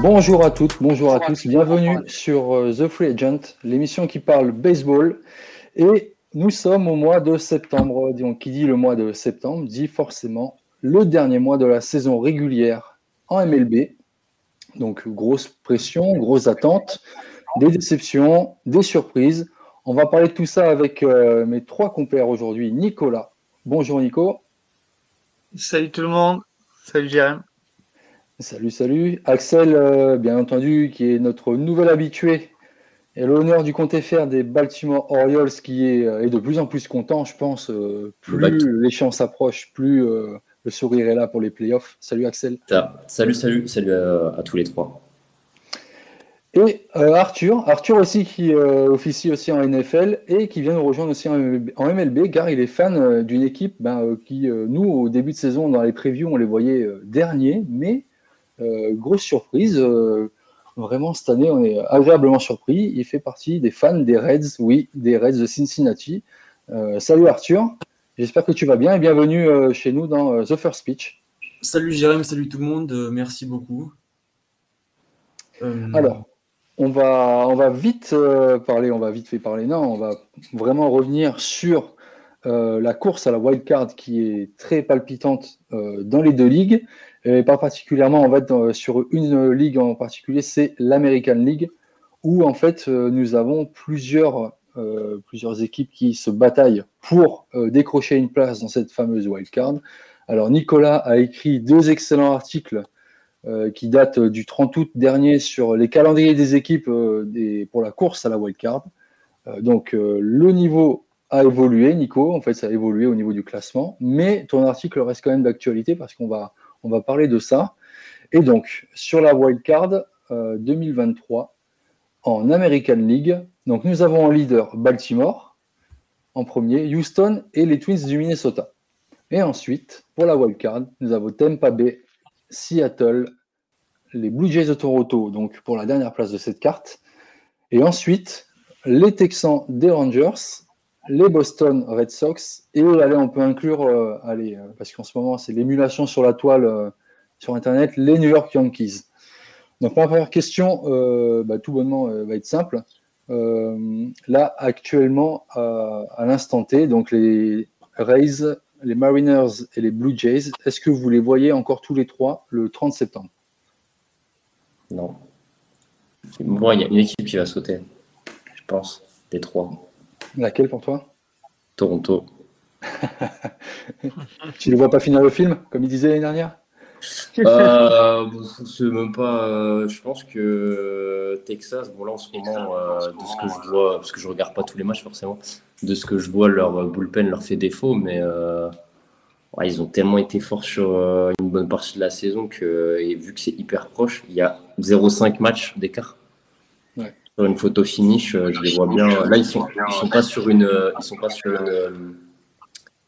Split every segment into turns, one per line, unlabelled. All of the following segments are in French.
Bonjour à toutes, bonjour à tous, bienvenue sur euh, The Free Agent, l'émission qui parle baseball. Et nous sommes au mois de septembre. Donc, qui dit le mois de septembre dit forcément le dernier mois de la saison régulière en MLB. Donc, grosse pression, grosse attente, des déceptions, des surprises. On va parler de tout ça avec euh, mes trois compères aujourd'hui. Nicolas. Bonjour Nico.
Salut tout le monde. Salut Jérém.
Salut, salut. Axel, euh, bien entendu, qui est notre nouvel habitué et l'honneur du compte FR des Baltimore Orioles qui est, euh, est, de plus en plus content, je pense. Euh, plus l'échéance s'approche, plus le sourire est là pour les playoffs. Salut Axel.
Salut, salut, salut à, tous les trois.
Et Arthur, Arthur aussi qui officie aussi en NFL et qui vient nous rejoindre aussi en MLB, car il est fan d'une équipe ben, qui, nous, au début de saison, dans les previews, on les voyait derniers, mais grosse surprise. Euh, vraiment, cette année, on est agréablement surpris. Il fait partie des fans des Reds, oui, des Reds de Cincinnati. Euh, salut Arthur, j'espère que tu vas bien et bienvenue chez nous dans The First Speech.
Salut Jérém, salut tout le monde, merci beaucoup.
Alors, on va, on va vite parler, on va vite fait parler, non, on va vraiment revenir sur la course à la wild card qui est très palpitante dans les deux ligues. Et pas particulièrement, être sur une ligue en particulier, c'est l'American League, où en fait euh, nous avons plusieurs, euh, plusieurs équipes qui se bataillent pour euh, décrocher une place dans cette fameuse wildcard. Alors Nicolas a écrit deux excellents articles qui datent du 30 août dernier sur les calendriers des équipes pour la course à la wildcard. donc le niveau a évolué, Nico, en fait ça a évolué au niveau du classement, mais ton article reste quand même d'actualité parce qu'on va on va parler de ça. Et donc, sur la wildcard euh, 2023 en American League, donc nous avons en leader Baltimore en premier, Houston et les Twins du Minnesota. Et ensuite, pour la wildcard, nous avons Tampa Bay, Seattle, les Blue Jays de Toronto, donc pour la dernière place de cette carte. Et ensuite, les Texans des Rangers, les Boston Red Sox et allez, on peut inclure, euh, allez, euh, parce qu'en ce moment c'est l'émulation sur la toile euh, sur Internet, les New York Yankees. Donc ma première question, bah, tout bonnement, va être simple. là, actuellement, à l'instant T, donc les Rays, les Mariners et les Blue Jays, est-ce que vous les voyez encore tous les trois le 30 septembre?
Non. Moi, il y a une équipe qui va sauter, je pense, des trois.
Laquelle pour toi
Toronto.
tu ne vois pas finir le film, comme il disait l'année dernière
euh, c'est même pas. Euh, je pense que Texas, bon là en ce moment, euh, de ce que je vois, parce que je regarde pas tous les matchs forcément, de ce que je vois, leur bullpen leur fait défaut, mais ils ont tellement été forts sur une bonne partie de la saison que, et vu que c'est hyper proche, il y a 0,5 matchs d'écart une photo finish, euh, je les vois bien. Là, ils sont, ils sont pas sur une, ils sont pas sur une euh,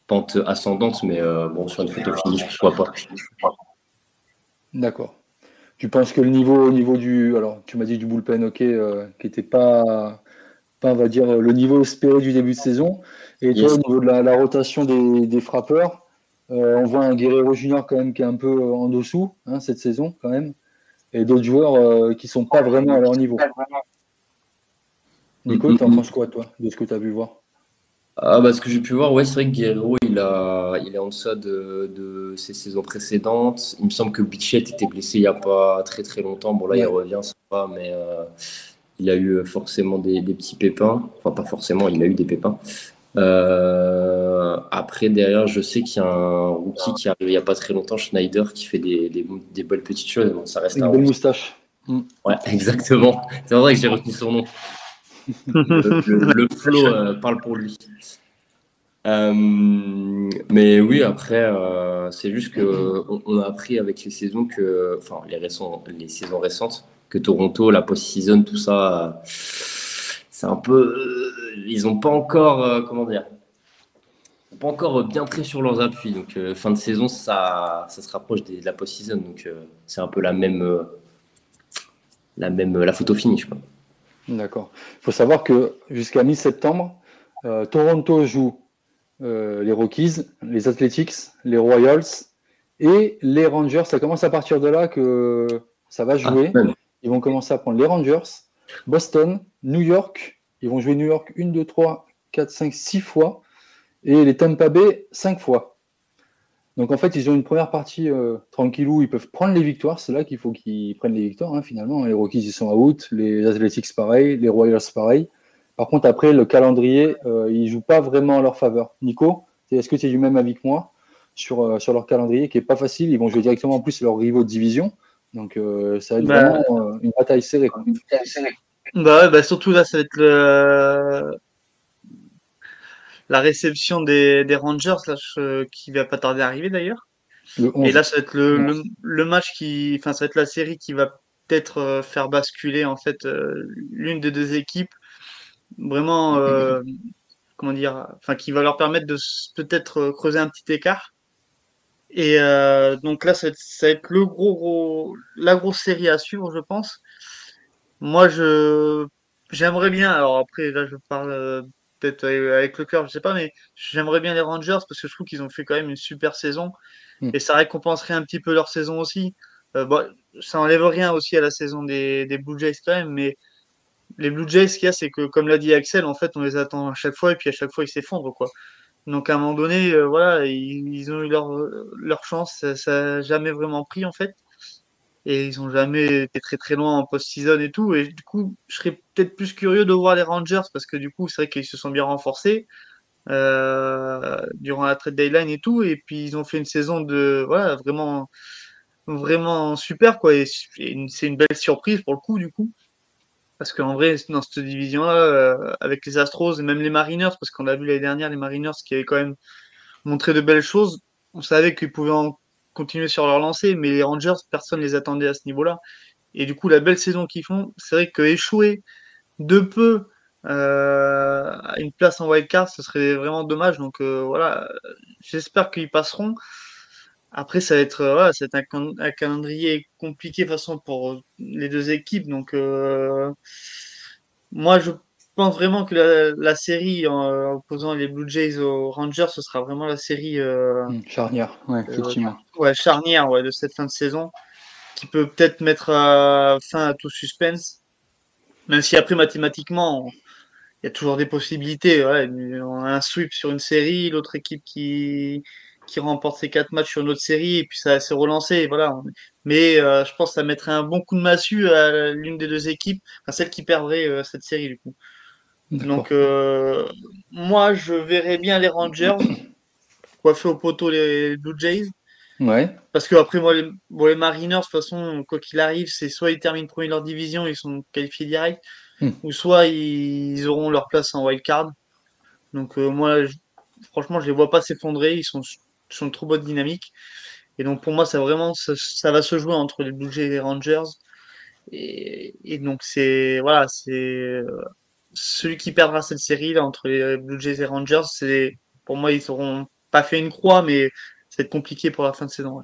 pente ascendante, mais euh, bon, sur une photo finish, pourquoi pas.
D'accord. Tu penses que le niveau, au niveau du, alors, tu m'as dit du bullpen, ok, qui n'était pas, pas, on va dire, le niveau espéré du début de saison. Et toi, au niveau de la, rotation des, des frappeurs, on voit un Guerrero Junior quand même qui est un peu en dessous hein, cette saison quand même, et d'autres joueurs qui sont pas vraiment à leur niveau. Nico, tu en penses quoi, toi, de ce que tu as vu voir?
Ah bah, ce que j'ai pu voir, ouais, c'est vrai que Guerrero, il, a, il est en deçà de, ses saisons précédentes. Il me semble que Bichette était blessé il n'y a pas très très longtemps. Bon, là, il revient, ça va, mais euh, il a eu forcément des, petits pépins. Enfin, pas forcément, il a eu des pépins. Euh, après, derrière, je sais qu'il y a un rookie qui arrive il n'y a pas très longtemps, Schneider, qui fait des, des, belles petites choses. ça reste
Une belle moustache.
Ouais, exactement. C'est vrai que j'ai retenu son nom le, flow euh, parle pour lui. Euh, mais oui, après, euh, c'est juste que on, a appris avec les saisons que, enfin, les, récents, les saisons récentes, que Toronto, la post-season, tout ça, c'est un peu, ils n'ont pas encore, comment dire, pas encore bien pris sur leurs appuis. Donc, fin de saison, ça, ça se rapproche de la post-season. Donc, c'est un peu la même, la même, la photo finish. Quoi.
D'accord. Il faut savoir que jusqu'à mi-septembre, euh, Toronto joue euh, les Rockies, les Athletics, les Royals et les Rangers. Ça commence à partir de là que ça va jouer. Ah, ils vont commencer à prendre les Rangers, Boston, New York. Ils vont jouer New York 1, 2, 3, 4, 5, 6 fois. Et les Tampa Bay 5 fois. Donc en fait, ils ont une première partie euh, tranquillou, ils peuvent prendre les victoires. C'est là qu'il faut qu'ils prennent les victoires hein, finalement. Les Rockies, ils sont out, les Athletics pareil, les Royals pareil. Par contre, après, le calendrier, euh, il ne joue pas vraiment en leur faveur. Nico, est-ce que tu es du même avis que moi sur, euh, sur leur calendrier qui n'est pas facile? Ils vont jouer directement en plus leurs rivaux de division. Donc ça va être
Bah.
vraiment une bataille serrée. quoi.
Bah, bah surtout là, ça va être le... la réception des, des Rangers là, je- qui va pas tarder à arriver d'ailleurs.
Le 11.
Et là, ça va être le, le, le match qui, enfin, ça va être la série qui va peut-être euh, faire basculer en fait euh, l'une des deux équipes, vraiment, euh, comment dire, enfin, qui va leur permettre de peut-être creuser un petit écart. Et euh, donc là, ça va être, ça va être le gros, gros, la grosse série à suivre, je pense. Moi, je, j'aimerais bien. Alors après, là, je parle peut-être avec avec le cœur, je sais pas, mais j'aimerais bien les Rangers parce que je trouve qu'ils ont fait quand même une super saison
Mm.
et ça récompenserait un petit peu leur saison aussi. Euh, bon, ça enlève rien aussi à la saison des, des Blue Jays quand même, mais les Blue Jays, ce qu'il y a, c'est que comme l'a dit Axel, en fait, on les attend à chaque fois et puis à chaque fois ils s'effondrent quoi. Donc à un moment donné, euh, voilà, ils, ils ont eu leur, leur chance, ça, ça a jamais vraiment pris en fait. Et ils ont jamais été très très loin en post-season et tout. Et du coup, je serais peut-être plus curieux de voir les Rangers parce que du coup, c'est vrai qu'ils se sont bien renforcés euh, durant la trade deadline et tout. Et puis ils ont fait une saison de voilà vraiment vraiment super quoi. Et c'est une belle surprise pour le coup du coup. Parce qu'en vrai, dans cette division-là, euh, avec les Astros et même les Mariners, parce qu'on a vu l'année dernière les Mariners qui avaient quand même montré de belles choses, on savait qu'ils pouvaient en continuer sur leur lancée, mais les Rangers, personne ne les attendait à ce niveau-là. Et du coup, la belle saison qu'ils font, c'est vrai que échouer de peu euh, à une place en wildcard, ce serait vraiment dommage. Donc euh, voilà, j'espère qu'ils passeront. Après, ça va être, euh, voilà, être un, un calendrier compliqué de toute façon pour les deux équipes. Donc moi, je pense vraiment que la, la série en opposant les Blue Jays aux Rangers, ce sera vraiment la série euh,
Hum, Charnière, ouais, effectivement.
ouais, charnière ouais, de cette fin de saison qui peut peut-être mettre euh, fin à tout suspense. Même si après, mathématiquement, il y a toujours des possibilités. Ouais, on a un sweep sur une série, l'autre équipe qui, qui remporte ses quatre matchs sur une autre série, et puis ça s'est relancé. Voilà. Mais euh, je pense que ça mettrait un bon coup de massue à l'une des deux équipes, à celle qui perdrait euh, cette série du coup. Donc euh, moi, je verrais bien les Rangers coiffer au poteau les Blue Jays.
Ouais.
Parce que après moi, les, bon, les Mariners, de toute façon, quoi qu'il arrive, c'est soit ils terminent premier de leur division, ils sont qualifiés direct,
Hmm.
ou soit ils auront leur place en wild card. Donc euh, moi, je- franchement, je les vois pas s'effondrer, ils sont, ils sont de trop bonne dynamique. Et donc pour moi, ça vraiment, ça, ça va se jouer entre les Blue Jays et les Rangers. Et, et donc c'est voilà, c'est euh, celui qui perdra cette série là entre les Blue Jays et les Rangers, c'est pour moi ils auront pas fait une croix, mais c'est compliqué pour la fin de saison. ouais.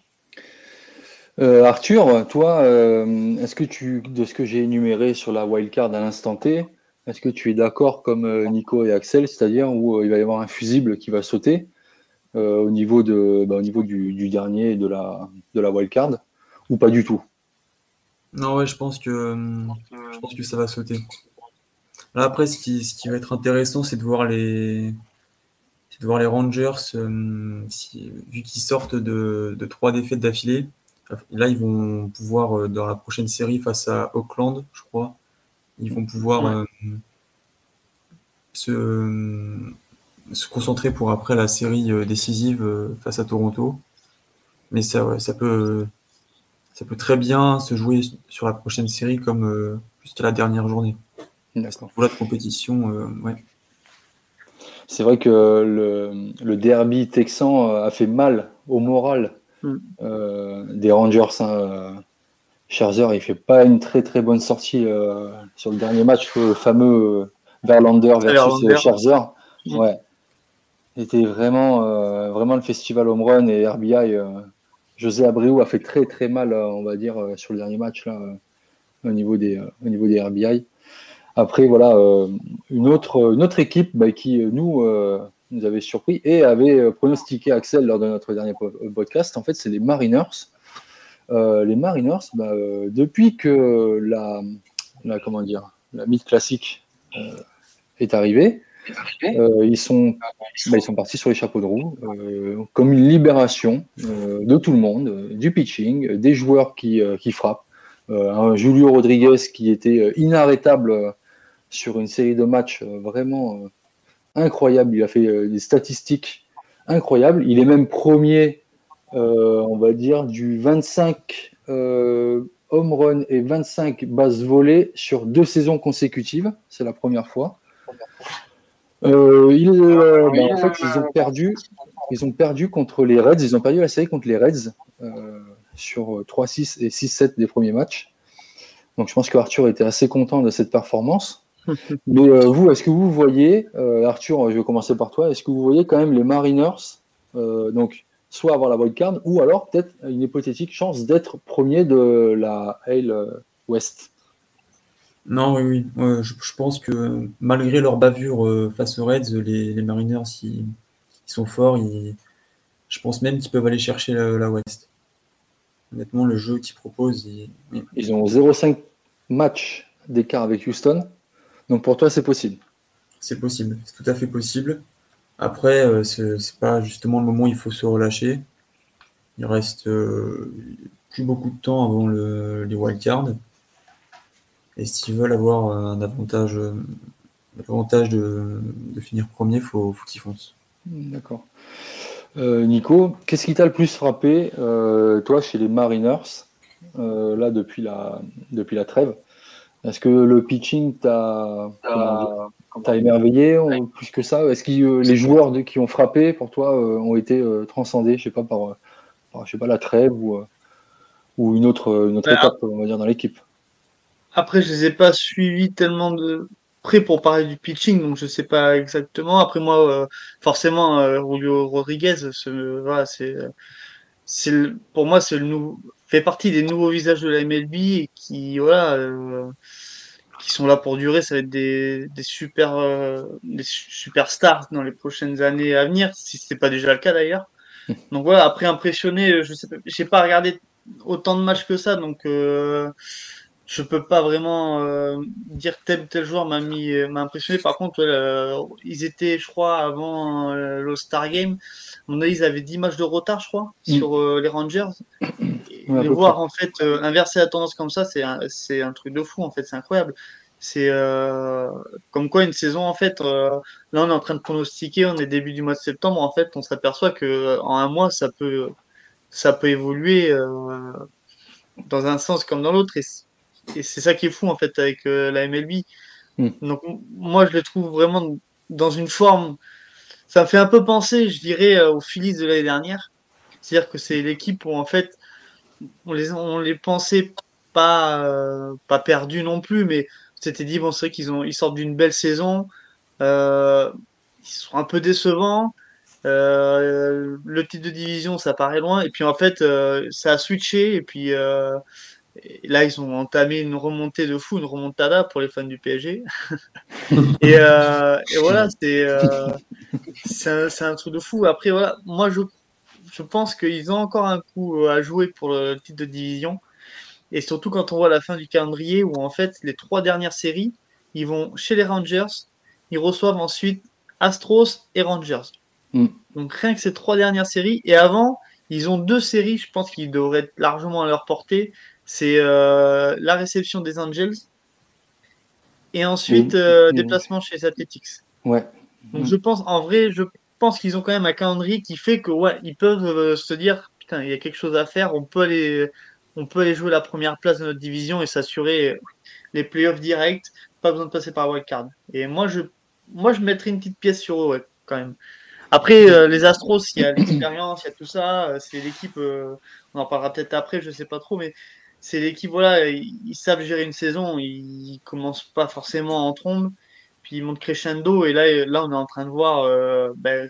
Euh, Arthur, toi, euh, est-ce que tu, de ce que j'ai énuméré sur la wildcard à l'instant T, est-ce que tu es d'accord comme euh, Nico et Axel, c'est-à-dire où il va y avoir un fusible qui va sauter euh, au niveau, de, bah, au niveau du, du dernier de la, de la wildcard, ou pas du tout?
Non, ouais, je pense que, je pense que ça va sauter. Là, après, ce qui, ce qui va être intéressant, c'est de voir les, de voir les Rangers, si- vu qu'ils sortent de, de trois défaites d'affilée. Là, ils vont pouvoir, euh, dans la prochaine série face à Auckland, je crois, ils vont pouvoir
Ouais.
euh, se, se concentrer pour après la série euh, décisive euh, face à Toronto. Mais ça, ouais, ça peut, ça peut très bien se jouer sur la prochaine série comme euh, jusqu'à la dernière journée.
D'accord.
Voilà de compétition, euh, ouais.
C'est vrai que le, le derby texan a fait mal au moral
Mm.
euh, des Rangers. hein. Euh, Scherzer, il fait pas une très très bonne sortie euh, sur le dernier match, le fameux Verlander versus
Verlander.
Scherzer.
Mm.
Ouais. C'était vraiment, euh, vraiment le festival home run et RBI. euh, José Abreu a fait très très mal, on va dire, sur le dernier match là, au niveau des, au niveau des RBI. Après, voilà, euh, une, autre, une autre équipe bah, qui, euh, nous, euh, nous avait surpris et avait pronostiqué Axel lors de notre dernier po- podcast, en fait, c'est les Mariners. les Mariners, bah, depuis que la, la, comment dire, la mythe classique est arrivée, ils, sont, bah, ils sont partis sur les chapeaux de roue, comme une libération de tout le monde, du pitching, des joueurs qui, qui frappent. un Julio Rodriguez qui était inarrêtable sur une série de matchs vraiment incroyable. Il a fait des statistiques incroyables. Il est même premier euh, on va dire, du 25 euh, home run et 25 bases volées sur deux saisons consécutives. C'est la première fois. Euh, bah, en fait, ils ont perdu. Ils ont perdu contre les Reds. Ils ont perdu la série contre les Reds sur 3-6 et 6-7 des premiers matchs. Donc je pense que Arthur était assez content de cette performance. Mais vous, est-ce que vous voyez, Arthur, je vais commencer par toi, est-ce que vous voyez quand même les Mariners, donc soit avoir la wildcard, ou alors peut-être une hypothétique chance d'être premier de la Hail West.
Non, oui, oui. je, pense que malgré leur bavure euh, face aux Reds, les, Mariners, ils, sont forts. je pense même qu'ils peuvent aller chercher la, West. Honnêtement, le jeu qu'ils proposent. Ils,
ils ont 0,5 match d'écart avec Houston. Donc pour toi, c'est possible.
C'est possible, c'est tout à fait possible. Après, euh, c'est pas justement le moment où il faut se relâcher. Il reste euh, plus beaucoup de temps avant le, les wildcards. Et s'ils veulent avoir un avantage, l'avantage de, finir premier, il faut, qu'ils foncent.
D'accord. Euh, Nico, qu'est-ce qui t'a le plus frappé, toi, chez les Mariners, là, depuis la, depuis la trêve? Est-ce que le pitching t'a T'as émerveillé plus que ça? Est-ce que euh, les joueurs qui ont frappé pour toi euh, ont été euh, transcendés, je sais pas par, je sais pas la trêve ou, ou une autre une autre bah, étape on va dire dans l'équipe?
Après je les ai pas suivis tellement de près pour parler du pitching donc je sais pas exactement. Après moi forcément Julio Rodriguez c'est c'est pour moi c'est le fait partie des nouveaux visages de la MLB et qui voilà qui sont là pour durer. Ça va être des, des super, euh, des stars dans les prochaines années à venir, si ce n'est pas déjà le cas d'ailleurs. Donc voilà, après impressionné, je sais, j'ai pas regardé autant de matchs que ça, donc euh, je peux pas vraiment euh, dire tel ou tel joueur m'a mis, m'a impressionné. Par contre, euh, ils étaient, je crois, avant le Star Game, on a, ils avaient 10 matchs de retard, je crois, mm. sur les Rangers. Et voir en fait inverser la tendance comme ça, c'est un, c'est un truc de fou en fait, c'est incroyable. C'est euh, comme quoi une saison, en fait, euh, là on est en train de pronostiquer, on est début du mois de septembre, en fait, on s'aperçoit que en un mois, ça peut, ça peut évoluer euh, dans un sens comme dans l'autre. Et, c'est ça qui est fou, en fait, avec la MLB. Hmm. Donc, moi, je le trouve vraiment dans une forme. Ça me fait un peu penser, je dirais, aux Phillies de l'année dernière. C'est-à-dire que c'est l'équipe où, en fait, on les, on les pensait pas, pas perdus non plus, mais s'était dit, bon, c'est vrai qu'ils ont, ils sortent d'une belle saison. Euh, ils sont un peu décevants. Euh, le titre de division, ça paraît loin. Et puis en fait, euh, ça a switché. Et puis là, ils ont entamé une remontée de fou, une remontada pour les fans du PSG. et, et, voilà, c'est c'est un, truc de fou. Après, voilà, moi, je, je pense qu'ils ont encore un coup à jouer pour le titre de division. Et surtout quand on voit la fin du calendrier où en fait les trois dernières séries, ils vont chez les Rangers, ils reçoivent ensuite Astros et Rangers. Mm. Donc rien que ces trois dernières séries. Et avant, ils ont deux séries, je pense qu'ils devraient être largement à leur portée. C'est euh, la réception des Angels et ensuite euh, déplacement chez les Athletics.
Ouais.
Donc je pense, en vrai, je pense qu'ils ont quand même un calendrier qui fait que ouais, ils peuvent euh, se dire putain, il y a quelque chose à faire, on peut aller on peut aller jouer la première place de notre division et s'assurer les playoffs directs. Pas besoin de passer par wildcard. Et moi, je, moi, je mettrais une petite pièce sur eux, quand même. Après, euh, les Astros, il y a l'expérience, il y a tout ça. C'est l'équipe, euh, on en parlera peut-être après, je sais pas trop, mais c'est l'équipe, voilà, ils, savent gérer une saison. Ils, commencent pas forcément en trombe. Puis ils montent crescendo. Et là, là on est en train de voir, ben,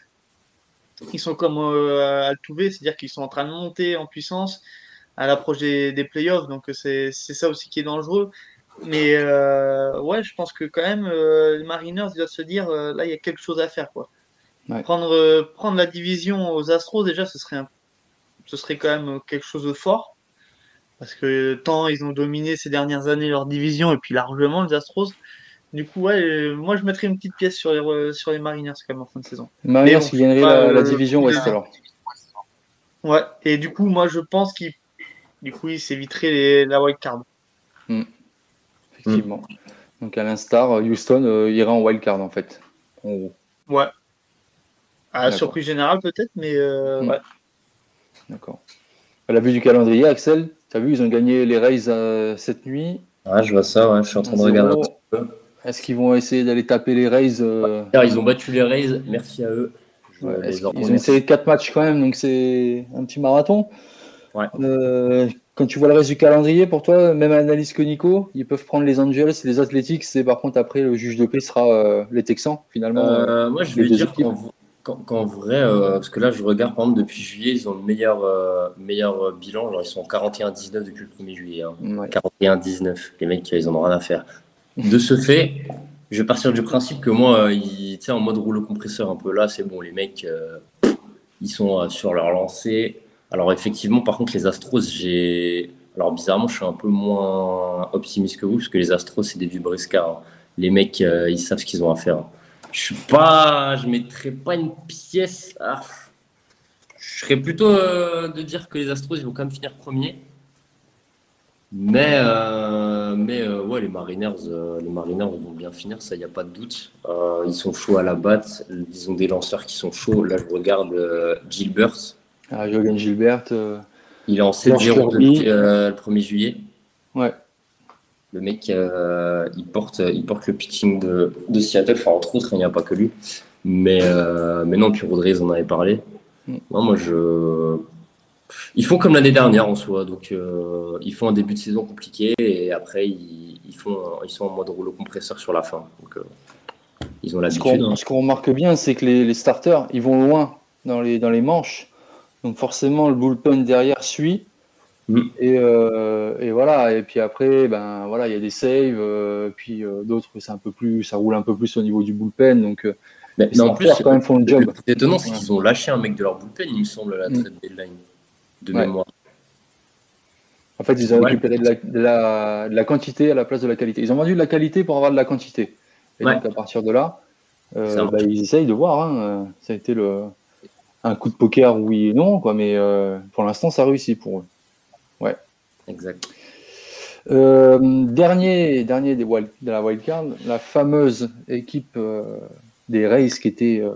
ils sont comme à Touvé, c'est-à-dire qu'ils sont en train de monter en puissance à l'approche des, des, playoffs. Donc c'est ça aussi qui est dangereux. Mais euh, ouais, je pense que quand même, euh, les Mariners doivent se dire euh, là, il y a quelque chose à faire. Quoi. Prendre, prendre la division aux Astros, déjà, ce serait, un, ce serait quand même quelque chose de fort. Parce que tant ils ont dominé ces dernières années leur division et puis largement les Astros. Du coup, ouais, euh, moi je mettrais une petite pièce sur les, euh, sur les Mariners quand même en fin de saison.
Mariners qui gagnerait la, la
euh,
division Ouest alors.
Ouais, et du coup, moi je pense qu'il du coup, il s'éviterait les- la wild card.
Effectivement. Donc à l'instar, Houston euh, ira en wild card en fait. En gros.
Ouais. À la surprise générale peut-être, mais euh,
Mm.
ouais.
D'accord. À la vue du calendrier, Axel, tu as vu, ils ont gagné les Rays euh, cette nuit.
Ouais, je vois ça, ouais, je suis en train de
1-0.
regarder un petit peu.
Est-ce qu'ils vont essayer d'aller taper les Rays euh,
Ils ont battu les Rays, merci à eux.
Ouais,
les
Ils ont de 4 matchs quand même, donc c'est un petit marathon.
Ouais.
Euh, quand tu vois le reste du calendrier, pour toi, même analyse que Nico, ils peuvent prendre les Angels et les Athletics. C'est par contre après le juge de paix sera euh, les Texans finalement.
Euh, moi, je vais dire
équipes.
qu'en qu'en- qu'en vrai, euh, parce que là, je regarde, par exemple, depuis juillet, ils ont le meilleur, euh, meilleur euh, bilan. Genre, ils sont 41-19 depuis le 1er juillet. hein.
Ouais.
41-19. Les mecs, ils en ont rien à faire. De ce fait, je vais partir du principe que moi, ils- tu sais, en mode rouleau compresseur un peu là, c'est bon, les mecs, euh, ils sont sur leur lancée. Alors, effectivement, par contre, les Astros, j'ai. Alors, bizarrement, je suis un peu moins optimiste que vous, parce que les Astros, c'est des vieux briscards. hein. Les mecs, ils savent ce qu'ils ont à faire. Je suis pas. Je mettrais pas une pièce. Ah, je serais plutôt euh, de dire que les Astros, ils vont quand même finir premier. Mais, euh, mais euh, ouais, les Mariners, les Mariners vont bien finir, ça, il n'y a pas de doute. Ils sont chauds à la batte, ils ont des lanceurs qui sont chauds. Là, je regarde Gilbert,
Ah, Jogan Gilbert,
il est en
George
7-0
Kirby.
depuis le 1er juillet.
ouais.
Le mec, euh, il, porte, il porte le pitching de, de Seattle, enfin, entre autres, il n'y a pas que lui. Mais, euh, mais non, puis Rodriguez en avait parlé.
Mm.
Non, moi, je. Ils font comme l'année dernière en soi. Donc, euh, ils font un début de saison compliqué et après, ils, ils, font, ils sont en mode rouleau compresseur sur la fin. Donc, ils ont
Ce
l'habitude.
qu'on
hein.
ce qu'on remarque bien, c'est que les, les starters, ils vont loin dans les, dans les manches. Donc forcément, le bullpen derrière suit.
Mm.
Et, euh, et voilà. Et puis après, ben voilà, il y a des saves. euh, puis euh, d'autres, c'est un peu plus, ça roule un peu plus au niveau du bullpen. Donc
Mais, en plus,
quand même font le job.
plus étonnant, c'est qu'ils ont lâché un mec de leur bullpen, il me semble, à la
Mm.
trade deadline de
Ouais.
mémoire.
En fait, ils ont
Ouais.
récupéré de la, de, la, de la quantité à la place de la qualité. Ils ont vendu de la qualité pour avoir de la quantité. Et
Ouais.
donc à partir de là, euh, bah, ils essayent de voir. hein, Ça a été le, un coup de poker, oui et non, quoi. Mais pour l'instant, ça réussit pour eux.
Exact.
Euh, dernier, dernier des wild- de la wildcard, la fameuse équipe euh, des Rays qui était, euh,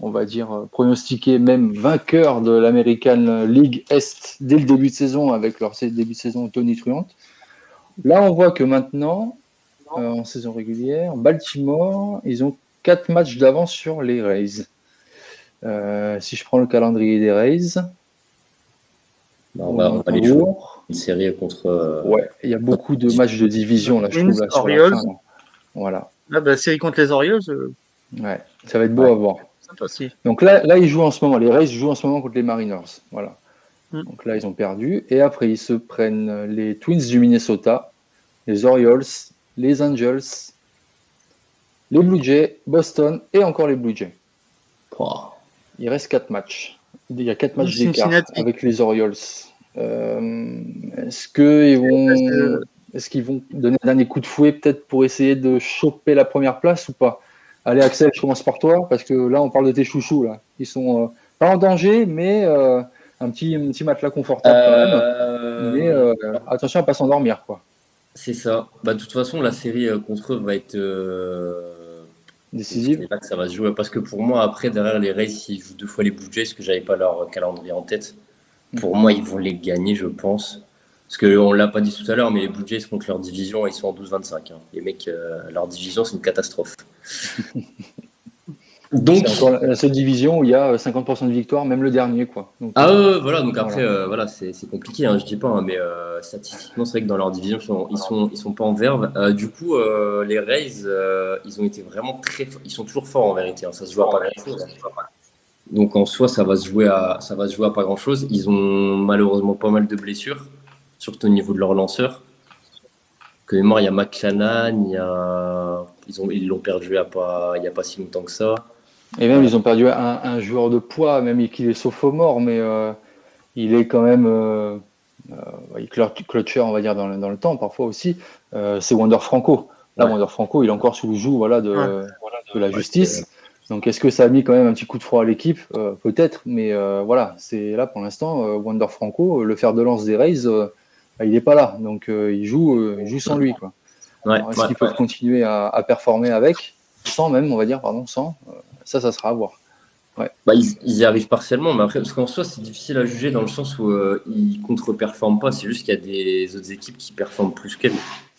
on va dire, pronostiquée même vainqueur de l'American League Est dès le début de saison avec leur début de saison tonitruante. Là, on voit que maintenant, en saison régulière, Baltimore, ils ont quatre matchs d'avance sur les Rays. Si je prends le calendrier des Rays,
on, va, on va les jouer une série contre. euh,
Ouais, il y a beaucoup de matchs de division là, je trouve là, sur la
Orioles.
fin, là. Voilà,
Là, bah, série contre les Orioles, euh,
ouais, ça va être beau
Ouais.
à voir.
sympa aussi.
Donc là, là, ils jouent en ce moment, les Rays jouent en ce moment contre les Mariners. Voilà.
Mm.
Donc là, ils ont perdu. Et après, ils se prennent les Twins du Minnesota, les Orioles, les Angels, les Blue Jays, Boston et encore les Blue Jays. Il reste quatre matchs. Il y a quatre matchs d'écart avec les Orioles. Euh, est-ce qu'ils vont, qu'ils vont donner un dernier coup de fouet peut-être pour essayer de choper la première place ou pas? Allez Axel, je commence par toi parce que là on parle de tes chouchous là. Ils sont euh, pas en danger, mais euh, un petit un petit matelas confortable quand même. Mais euh, attention à pas s'endormir quoi.
C'est ça. Bah, de toute façon, la série euh, contre eux va être.
Décisive.
Là que ça va se jouer. Parce que pour moi, après, derrière les Rays, ils jouent deux fois les Blue Jays, parce que j'avais pas leur calendrier en tête. Pour moi, ils vont les gagner, je pense. Parce qu'on ne l'a pas dit tout à l'heure, mais les Blue Jays contre leur division, ils sont en 12-25. hein. Les mecs, euh, leur division, c'est une catastrophe. Donc,
la seule division où il y a 50% de victoire, même le dernier quoi. Donc,
Ah ouais, ouais, voilà, donc après,
Voilà.
euh, voilà, c'est compliqué, hein, je dis pas, hein, mais euh, statistiquement, c'est vrai que dans leur division, ils sont, ils sont, ils sont pas en verve. Euh, du coup, euh, les Rays, euh, ils ont été vraiment très forts. Ils sont toujours forts en vérité, hein, ça se joue à pas grand-chose. Donc en soi, ça va se jouer à, ça va se jouer à pas grand-chose. Ils ont malheureusement pas mal de blessures, surtout au niveau de leur lanceur. Que mémoire, il y a McClanahan, il y a, ils ont, ils l'ont perdu a pas, il y a pas si longtemps que ça.
Et même, ils ont perdu un, un joueur de poids, même qu'il est sophomore, mais euh, il est quand même. euh, euh, il clutcher, on va dire, dans le, dans le temps, parfois aussi, c'est Wander Franco. Là, Wander Franco, il est encore sous le joug voilà, de, de la justice. Donc, est-ce que ça a mis quand même un petit coup de froid à l'équipe? Peut-être, mais voilà, c'est là pour l'instant, Wander Franco, le fer de lance des Rays, bah, il n'est pas là. Donc, il, joue, il joue sans lui. Quoi. Est-ce qu'ils peuvent continuer à, à, performer avec? Sans même, on va dire, pardon, sans Ça, ça sera à voir.
Bah, ils, y arrivent partiellement, mais après, parce qu'en soi, c'est difficile à juger dans le sens où euh, ils contre-performent pas. C'est juste qu'il y a des autres équipes qui performent plus qu'elles.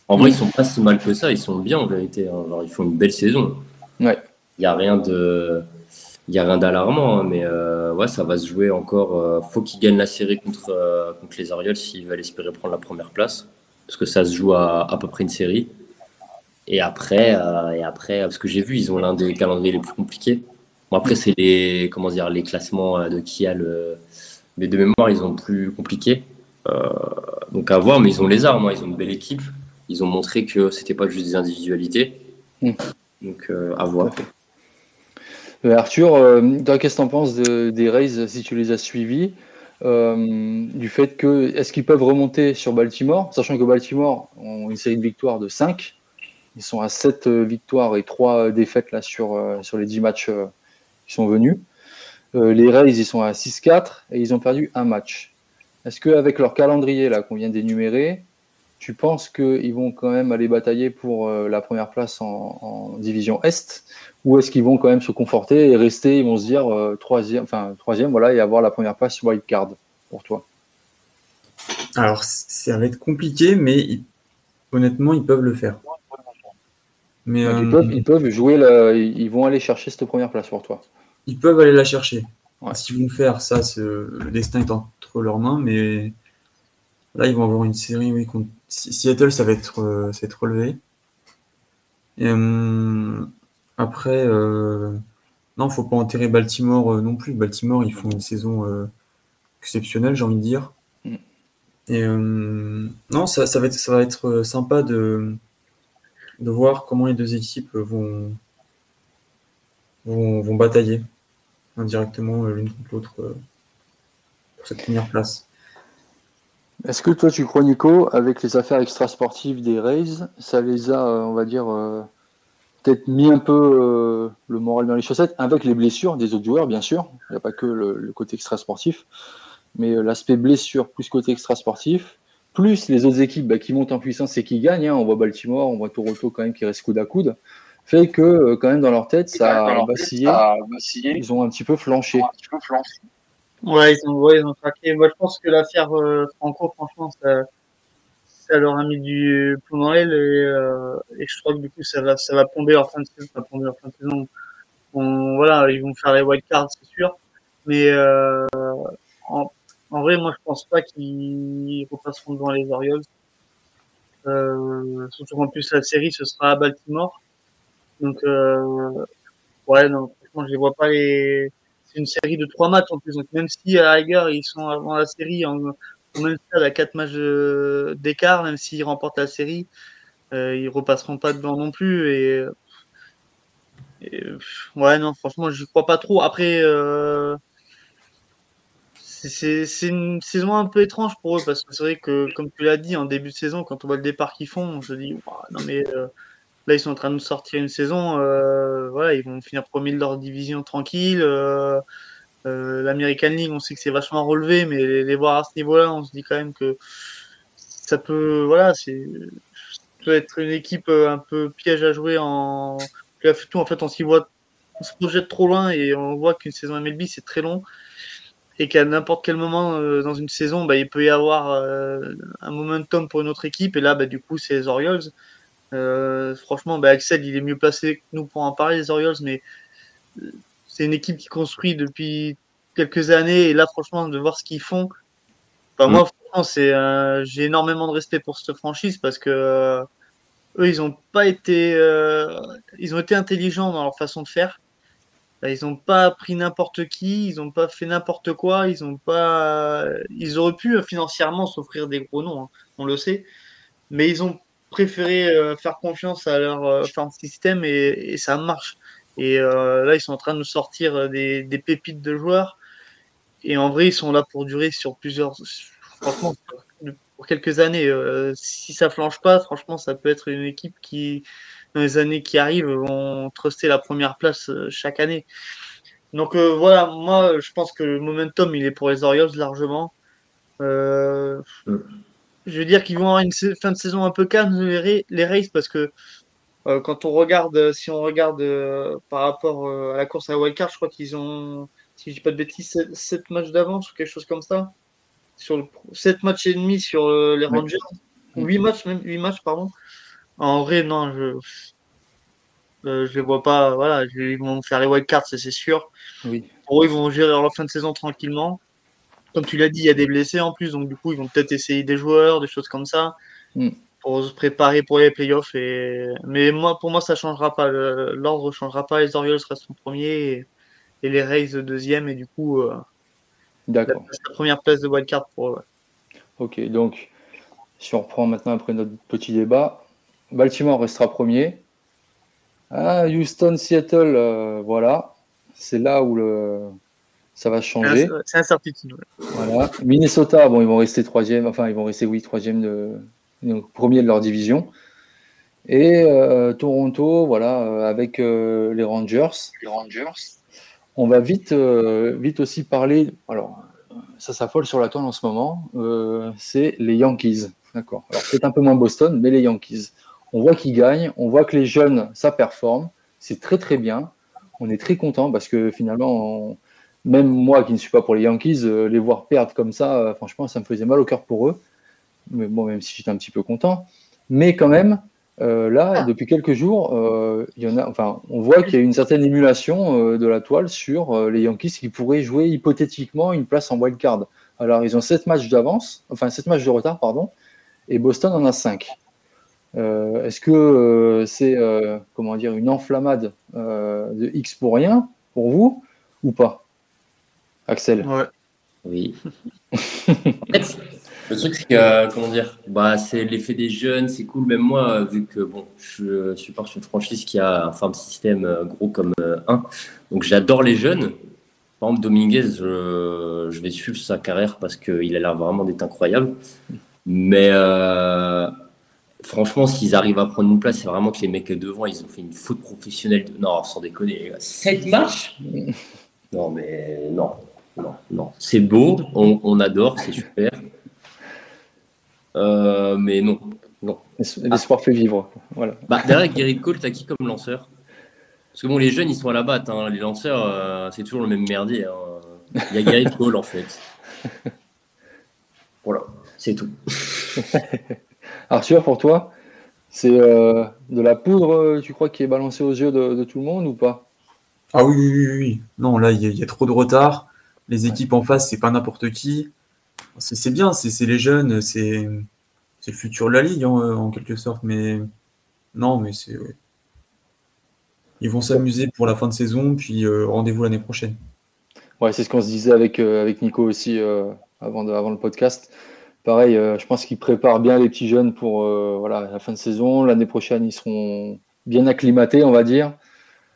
En vrai, ils sont pas si mal que ça. Ils sont bien en vérité. Hein. Alors, ils font une belle saison.
Ouais.
Il n'y a rien de. Il y a rien d'alarmant, hein, mais euh, ouais, ça va se jouer encore. Euh, faut qu'ils gagnent la série contre, euh, contre les Orioles s'ils veulent espérer prendre la première place, parce que ça se joue à à peu près une série. Et après, et après, parce que j'ai vu, ils ont l'un des calendriers les plus compliqués. Bon, après, c'est les, comment dire, les classements euh, de qui a le. Mais de mémoire, ils ont plus compliqué. Euh, donc à voir, mais ils ont les armes, hein. ils ont une belle équipe. Ils ont montré que c'était pas juste des individualités. Mm. Donc euh, à voir.
Arthur, qu'est-ce que tu en penses des Rays si tu les as suivis Du fait que, est-ce qu'ils peuvent remonter sur Baltimore, sachant que Baltimore ont une série de victoires de 5 Ils sont à 7 victoires et 3 défaites sur, les 10 matchs qui sont venus. Euh, les Rays, ils sont à 6-4 et ils ont perdu un match. Est-ce qu'avec leur calendrier qu'on vient d'énumérer, tu penses qu'ils vont quand même aller batailler pour euh, la première place en, division Est? Ou est-ce qu'ils vont quand même se conforter et rester, ils vont se dire euh, troisième, enfin troisième, voilà, et avoir la première place sur card pour toi?
Alors ça va être compliqué, mais honnêtement, ils peuvent le faire.
Mais, ils, peuvent, jouer, ils vont aller chercher cette première place pour toi
ils peuvent aller la chercher. Qu'ils vont faire, ça, le destin est entre leurs mains, mais là, ils vont avoir une série oui, contre Seattle, ça va être, euh, ça va être relevé. Et, euh, après, euh, non, faut pas enterrer Baltimore euh, non plus. Baltimore, ils font une saison exceptionnelle, j'ai envie de dire. Mm. Et non, ça, ça, va être, ça va être sympa de, de voir comment les deux équipes vont, vont, vont batailler indirectement euh, l'une contre l'autre euh, pour cette première place.
Est-ce que toi tu crois Nico, avec les affaires extrasportives des Rays, ça les a, euh, on va dire, peut-être mis un peu le moral dans les chaussettes, avec les blessures des autres joueurs, bien sûr. Il n'y a pas que le, côté extrasportif, mais l'aspect blessure plus côté extrasportif, plus les autres équipes bah, qui montent en puissance et qui gagnent. Hein. On voit Baltimore, on voit Toronto quand même qui reste coude à coude fait que euh, quand même dans leur tête, ça a vacillé. Ils ont un petit peu flanché.
Ouais, ils ont, ouais, ils ont craqué. Moi, je pense que l'affaire euh, Franco, franchement, ça, ça, leur a mis du plomb dans l'aile et, euh, et, je crois que du coup, ça va, ça va tomber en fin de saison. Ça va tomber en fin de saison. voilà, ils vont faire les wild cards, c'est sûr. Mais euh, en, en, vrai, moi, je pense pas qu'ils repasseront devant les Orioles. Euh, surtout qu'en plus, la série, ce sera à Baltimore. Donc, euh, ouais, non, franchement, je les vois pas les. C'est une série de trois matchs en plus. Donc, même si à la rigueur, ils sont avant la série en, au même stade à quatre matchs d'écart, même s'ils remportent la série, euh, ils repasseront pas devant non plus. Et, ouais, non, franchement, je crois pas trop. Après, euh, c'est une saison un peu étrange pour eux parce que c'est vrai que, comme tu l'as dit, en début de saison, quand on voit le départ qu'ils font, on se dit, non mais euh, Là, ils sont en train de sortir une saison. Euh, voilà, ils vont finir premier de leur division tranquille. Euh, euh, L'American League, on sait que c'est vachement relevé, mais les, voir à ce niveau-là, on se dit quand même que ça peut, voilà, peut être une équipe un peu piège à jouer en en fait, on s'y voit, on se projette trop loin et on voit qu'une saison MLB c'est très long et qu'à n'importe quel moment dans une saison, bah, il peut y avoir un momentum pour une autre équipe et là, bah, du coup, c'est les Orioles. Euh, franchement, bah, Axel, il est mieux placé que nous pour en parler, les Orioles, mais euh, c'est une équipe qui construit depuis quelques années. Et là, franchement, de voir ce qu'ils font, bah, moi, franchement, c'est, euh, j'ai énormément de respect pour cette franchise parce que eux, ils ont pas été, ils ont été intelligents dans leur façon de faire. Bah, ils n'ont pas pris n'importe qui, ils n'ont pas fait n'importe quoi, ils ont pas, ils auraient pu financièrement s'offrir des gros noms, hein, on le sait, mais ils ont préféré euh, faire confiance à leur euh, système et, ça marche. Et euh, là, ils sont en train de nous sortir des, pépites de joueurs. Et en vrai, ils sont là pour durer sur plusieurs. Franchement, pour quelques années. si ça flanche pas, franchement, ça peut être une équipe qui, dans les années qui arrivent, vont truster la première place chaque année. Donc voilà, moi, je pense que le momentum, il est pour les Orioles largement. Mm. Je veux dire qu'ils vont avoir une fin de saison un peu calme, les, les Rays, parce que euh, quand on regarde, euh, si on regarde euh, par rapport à la course à la wildcard, je crois qu'ils ont, si je dis pas de bêtises, 7, matchs d'avance ou quelque chose comme ça. Sur le, 7 matchs et demi sur les Rangers. 8 matchs, même 8 matchs, pardon. En vrai, non, je je les vois pas. Voilà, ils vont faire les wildcards, c'est sûr. Oui. Pour eux, ils vont gérer leur fin de saison tranquillement. Comme tu l'as dit, il y a des blessés en plus, donc du coup, ils vont peut-être essayer des joueurs, des choses comme ça. Mm pour se préparer pour les playoffs. Et... Mais moi, pour moi, ça changera pas. L'ordre ne changera pas. Les Orioles resteront premiers et, les Rays deuxième. Et du coup, euh,
D'accord.
La, première place de wildcard pour eux.
Ok, donc si on reprend maintenant après notre petit débat, Baltimore restera premier. Ah, Houston, Seattle, euh, voilà. C'est là où le... ça va changer.
C'est incertitude.
Voilà. Minnesota, bon, ils vont rester troisième, enfin, ils vont rester, oui, troisième de, donc premier de leur division. Et euh, Toronto, voilà, euh, avec euh, les Rangers.
Les Rangers.
On va vite, vite aussi parler. Alors, ça s'affole sur la toile en ce moment. c'est les Yankees. D'accord. Alors, c'est un peu moins Boston, mais les Yankees. On voit qu'ils gagnent. On voit que les jeunes, ça performe. C'est très, très bien. On est très content parce que finalement, même moi qui ne suis pas pour les Yankees, les voir perdre comme ça, franchement, ça me faisait mal au cœur pour eux bon, même si j'étais un petit peu content. Mais quand même, euh, là, ah. depuis quelques jours, euh, il y en a, enfin, on voit qu'il y a une certaine émulation euh, de la toile sur les Yankees qui pourraient jouer hypothétiquement une place en wild card. Alors, ils ont 7 matchs d'avance, enfin 7 matchs de retard, pardon, et Boston en a 5. Est-ce que c'est comment dire une enflammade de X pour rien pour vous ou pas, Axel
ouais.
Oui. Le truc, c'est que, comment dire, bah, c'est l'effet des jeunes, c'est cool. Même moi, vu que bon, je supporte une franchise qui a un farm système euh, gros comme euh, un, donc j'adore les jeunes. Par exemple, Dominguez, je, vais suivre sa carrière parce qu'il a l'air vraiment d'être incroyable. Mais euh, franchement, s'ils arrivent à prendre une place, c'est vraiment que les mecs devant, ils ont fait une faute professionnelle. De... Non, sans déconner, 7 matchs Non, mais non, non, non. C'est beau, on, on adore, c'est super. Euh, mais non. non.
L'espoir fait vivre. Voilà.
Bah, derrière Gary Cole, t'as qui comme lanceur? Parce que bon, les jeunes, ils sont à la batte. Hein. Les lanceurs, euh, c'est toujours le même merdier. Hein. Il y a Gary Cole, en fait. Voilà, c'est tout.
Arthur, pour toi, c'est euh, de la poudre, tu crois, qui est balancée aux yeux de, tout le monde ou pas?
Ah oui, oui, oui, Non, là, il y, a trop de retard. Les équipes en face, c'est pas n'importe qui c'est bien, c'est les jeunes, c'est le futur de la ligue en, quelque sorte, mais non, mais c'est. Ils vont s'amuser pour la fin de saison, puis euh, rendez-vous l'année prochaine.
Ouais, c'est ce qu'on se disait avec, euh, avec Nico aussi euh, avant, avant le podcast. Pareil, je pense qu'ils préparent bien les petits jeunes pour voilà, la fin de saison. L'année prochaine, ils seront bien acclimatés, on va dire.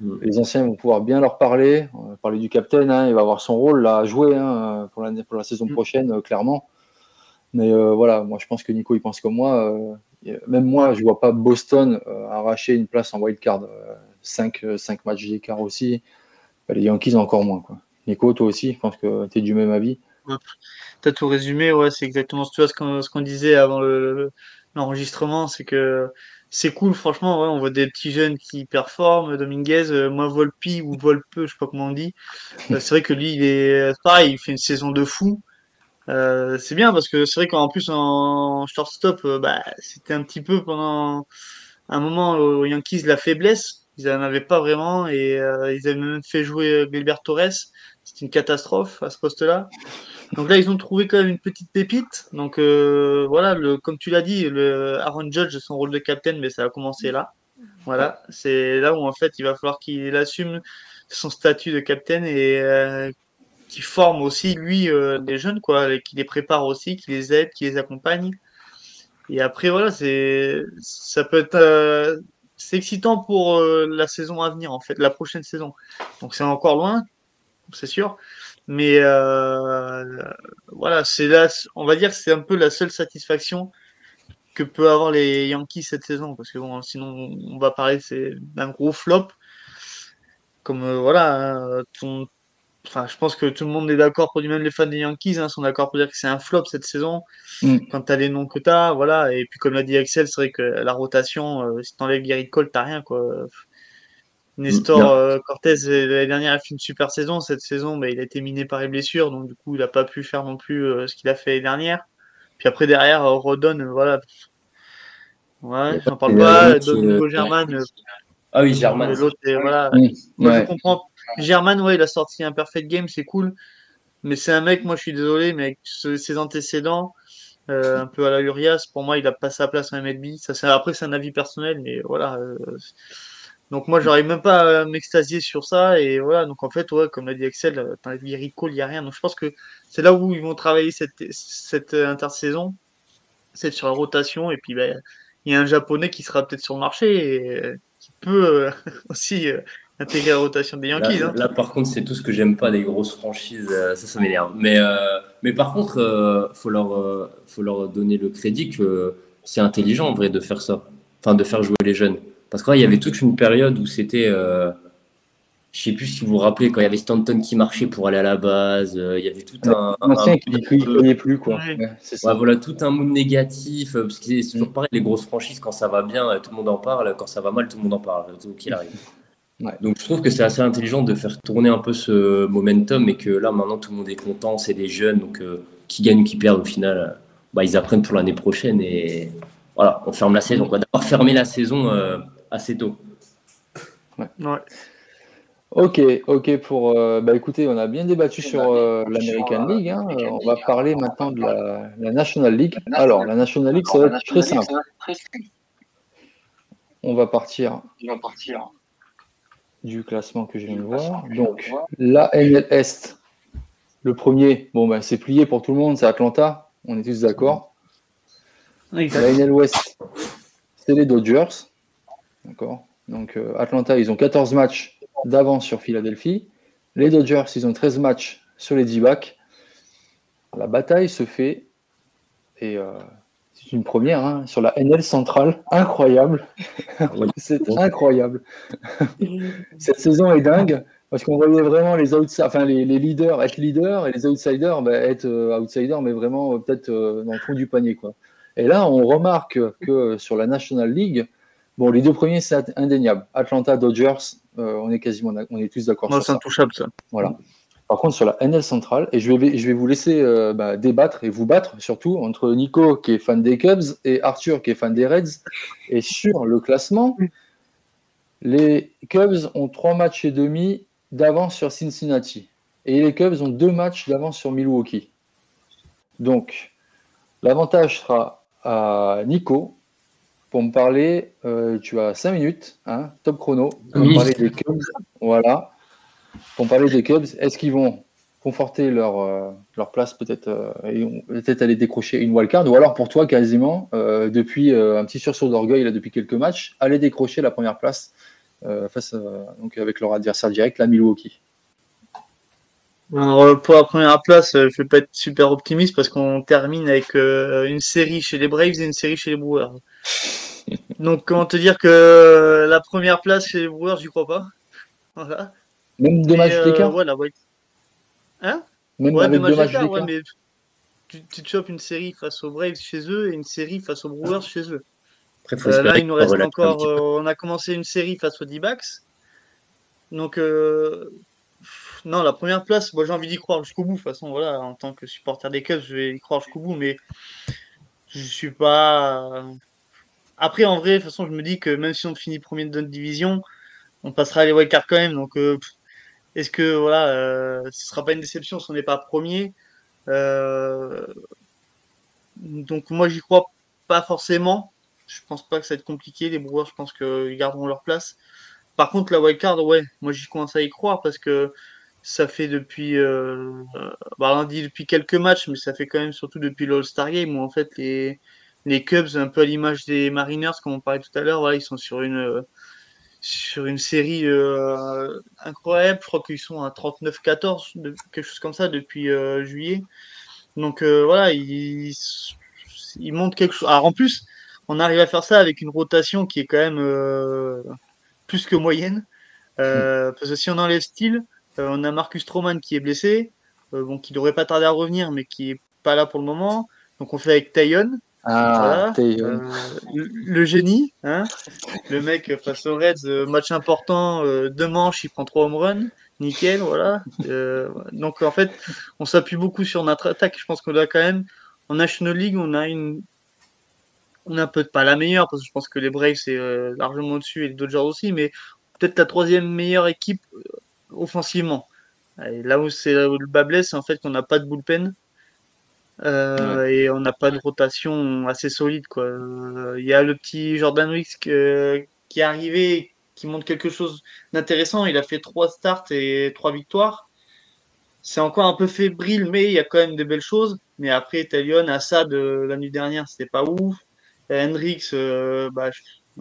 Mm. Les anciens vont pouvoir bien leur parler, parler du capitaine, hein, il va avoir son rôle là, à jouer hein, pour, la, pour la saison mm. prochaine, euh, clairement. Mais euh, voilà, moi je pense que Nico il pense comme moi. Euh, même moi, je vois pas Boston arracher une place en wildcard. 5, 5 matchs d'écart aussi. Bah, les Yankees encore moins. Quoi. Nico, toi aussi, je pense que tu es du même avis.
Tu as tout résumé, ouais, c'est exactement ce qu'on disait avant l'enregistrement, c'est que c'est cool, franchement. on voit des petits jeunes qui performent. Dominguez, euh, moi Volpi ou Volpe, je sais pas comment on dit. Euh, c'est vrai que lui, il est pareil, il fait une saison de fou. Euh, c'est bien parce que c'est vrai qu'en plus en shortstop, bah, c'était un petit peu pendant un moment aux Yankees la faiblesse. Ils n'en avaient pas vraiment et ils avaient même fait jouer Gilbert Torres. C'était une catastrophe à ce poste-là. Donc là, ils ont trouvé quand même une petite pépite. Donc euh, voilà, le, comme tu l'as dit, le Aaron Judge, son rôle de capitaine, mais ça a commencé là. Voilà, c'est là où en fait il va falloir qu'il assume son statut de capitaine et euh, qu'il forme aussi lui euh, des jeunes, quoi, qu'il les prépare aussi, qu'il les aide, qu'il les accompagne. Et après voilà, c'est ça peut être c'est excitant pour la saison à venir en fait, la prochaine saison. Donc c'est encore loin, c'est sûr. Mais euh, voilà, c'est là, on va dire que c'est un peu la seule satisfaction que peut avoir les Yankees cette saison. Parce que bon, sinon, on va parler d'un gros flop. Comme euh, voilà, hein, enfin, je pense que tout le monde est d'accord, pour même les fans des Yankees hein, sont d'accord pour dire que c'est un flop cette saison. Mm. Quand tu as les noms que tu as, voilà. Et puis, comme l'a dit Axel, c'est vrai que la rotation, euh, si tu enlèves Gary Cole, tu rien. Quoi. Nestor euh, Cortez, l'année dernière, a fait une super saison. Cette saison, bah, il a été miné par les blessures, donc du coup, il n'a pas pu faire non plus euh, ce qu'il a fait l'année dernière. Puis après, derrière, Rodon, voilà. Ouais, j'en parle pas. Domingo German.
Ah oui, German.
L'autre, voilà. Moi, je comprends German, ouais, il a sorti un perfect game, c'est cool. Mais c'est un mec, moi je suis désolé, mais avec ses antécédents, euh, un peu à la Urias, pour moi il a pas sa place en MLB. Ça, après, c'est un avis personnel, mais voilà. Euh, donc moi j'arrive même pas à m'extasier sur ça. Et voilà, donc en fait, ouais, comme l'a dit Excel, dans les recall, il n'y a rien. Donc je pense que c'est là où ils vont travailler cette, cette intersaison. C'est sur la rotation. Et puis ben, il y a un japonais qui sera peut-être sur le marché et qui peut euh, aussi intégrer la rotation des Yankees.
Hein. Là, par contre, c'est tout ce que j'aime pas des grosses franchises. Euh, ça, ça m'énerve. Mais, euh, mais par contre, il euh, faut, leur, faut leur donner le crédit que c'est intelligent en vrai de faire ça. Enfin, de faire jouer les jeunes. Parce qu'il y avait toute une période où c'était. je sais plus si vous vous rappelez, quand il y avait Stanton qui marchait pour aller à la base, il y avait tout un.
Un, un qui ne plus, quoi.
voilà, tout un monde négatif. Parce que c'est toujours pareil, les grosses franchises, quand ça va bien, tout le monde en parle. Quand ça va mal, tout le monde en parle. Qu'il arrive. Donc je trouve que c'est assez intelligent de faire tourner un peu ce momentum et que là maintenant tout le monde est content, c'est des jeunes, donc euh, qui gagnent ou qui perdent au final, euh, bah, ils apprennent pour l'année prochaine et voilà, on ferme la saison. On va d'abord fermer la saison euh, assez tôt.
Ouais.
Ok, ok pour. bah écoutez, on a bien débattu sur l'American League. Hein. on va parler maintenant de la, la, National League. Alors, la National League, ça va être très simple. On va partir.
On va partir
du classement que je viens de voir. Donc, la NL Est, le premier, bon, ben, c'est plié pour tout le monde, c'est Atlanta, on est tous d'accord. La NL West, c'est les Dodgers. D'accord Donc, euh, Atlanta, ils ont 14 matchs d'avance sur Philadelphie. Les Dodgers, ils ont 13 matchs sur les D-backs. La bataille se fait et euh, une première hein, sur la NL centrale. Incroyable. c'est incroyable. Cette saison est dingue parce qu'on voyait vraiment les, enfin, les, leaders être leaders et les outsiders bah, être euh, outsiders, mais vraiment euh, peut-être euh, dans le fond du panier. Quoi. Et là, on remarque que sur la National League, bon, les deux premiers, c'est indéniable. Atlanta, Dodgers, on est quasiment, on est tous d'accord.
c'est intouchable ça.
Voilà. Par contre, sur la NL centrale, et je vais, je vais vous laisser euh, bah, débattre et vous battre surtout entre Nico qui est fan des Cubs et Arthur qui est fan des Reds. Et sur le classement, les Cubs ont trois matchs et demi d'avance sur Cincinnati. Et les Cubs ont deux matchs d'avance sur Milwaukee. Donc, l'avantage sera à Nico. Pour me parler, euh, tu as cinq minutes, hein, top chrono, pour me parler des Cubs. Voilà. Pour parler des Cubs, est-ce qu'ils vont conforter leur, euh, leur place peut-être euh, et peut-être aller décrocher une wildcard ou alors pour toi quasiment depuis un petit sursaut d'orgueil là depuis quelques matchs aller décrocher la première place face donc avec leur adversaire direct la Milwaukee.
Alors, pour la première place, je ne vais pas être super optimiste parce qu'on termine avec une série chez les Braves et une série chez les Brewers. Donc comment te dire que la première place chez les Brewers, j'y crois pas. Voilà.
Même deux matchs d'écart
ouais, ouais. Hein? Même ouais, avec deux matchs d'écart, ouais, mais tu, tu te chopes une série face aux Braves chez eux et une série face aux Brewers chez eux. euh, là, il nous reste encore. Euh, on a commencé une série face aux D-backs. Donc, euh, non, la première place, moi j'ai envie d'y croire jusqu'au bout. De toute façon, voilà, en tant que supporter des Cubs, je vais y croire jusqu'au bout, mais je suis pas. Après, en vrai, de toute façon, je me dis que même si on finit premier de notre division, on passera les wildcards quand même. Donc, euh, est-ce que voilà, euh, ce sera pas une déception si on n'est pas premier? Euh, Donc moi j'y crois pas forcément. Je pense pas que ça va être compliqué. Les Brewers, je pense qu'ils garderont leur place. Par contre, la wildcard, ouais, moi j'y commence à y croire parce que ça fait depuis, euh, bah, on dit depuis quelques matchs, mais ça fait quand même surtout depuis l'All-Star Game où en fait les, les Cubs, un peu à l'image des Mariners, comme on parlait tout à l'heure, voilà, ils sont sur une sur une série euh, incroyable. Je crois qu'ils sont à 39-14, quelque chose comme ça, depuis euh, juillet. Donc euh, voilà, ils, ils montrent quelque chose. Alors en plus, on arrive à faire ça avec une rotation qui est quand même plus que moyenne. Hmm. Parce que si on enlève Steele, on a Marcus Stroman qui est blessé, bon, qui devrait pas tarder à revenir, mais qui est pas là pour le moment. Donc on fait avec Tayon, ah, euh, le, génie, hein le mec face aux Reds, euh, match important, euh, deux manches, il prend trois home runs, nickel, voilà. donc en fait, on s'appuie beaucoup sur notre attaque. Je pense qu'on a quand même, en National League, on a une, on a peut-être pas la meilleure parce que je pense que les Braves c'est largement au-dessus et les Dodgers aussi, mais peut-être la troisième meilleure équipe offensivement. Et là où c'est le bas blesse, c'est en fait qu'on n'a pas de bullpen. Euh, et on n'a pas de rotation assez solide. Quoi. Il y a le petit Jordan Wicks qui est arrivé, qui montre quelque chose d'intéressant. Il a fait trois starts et trois victoires. C'est encore un peu fébrile, mais il y a quand même des belles choses. Mais après, Talion, Assad, euh, la nuit dernière, c'était pas ouf. Hendrix, euh, bah,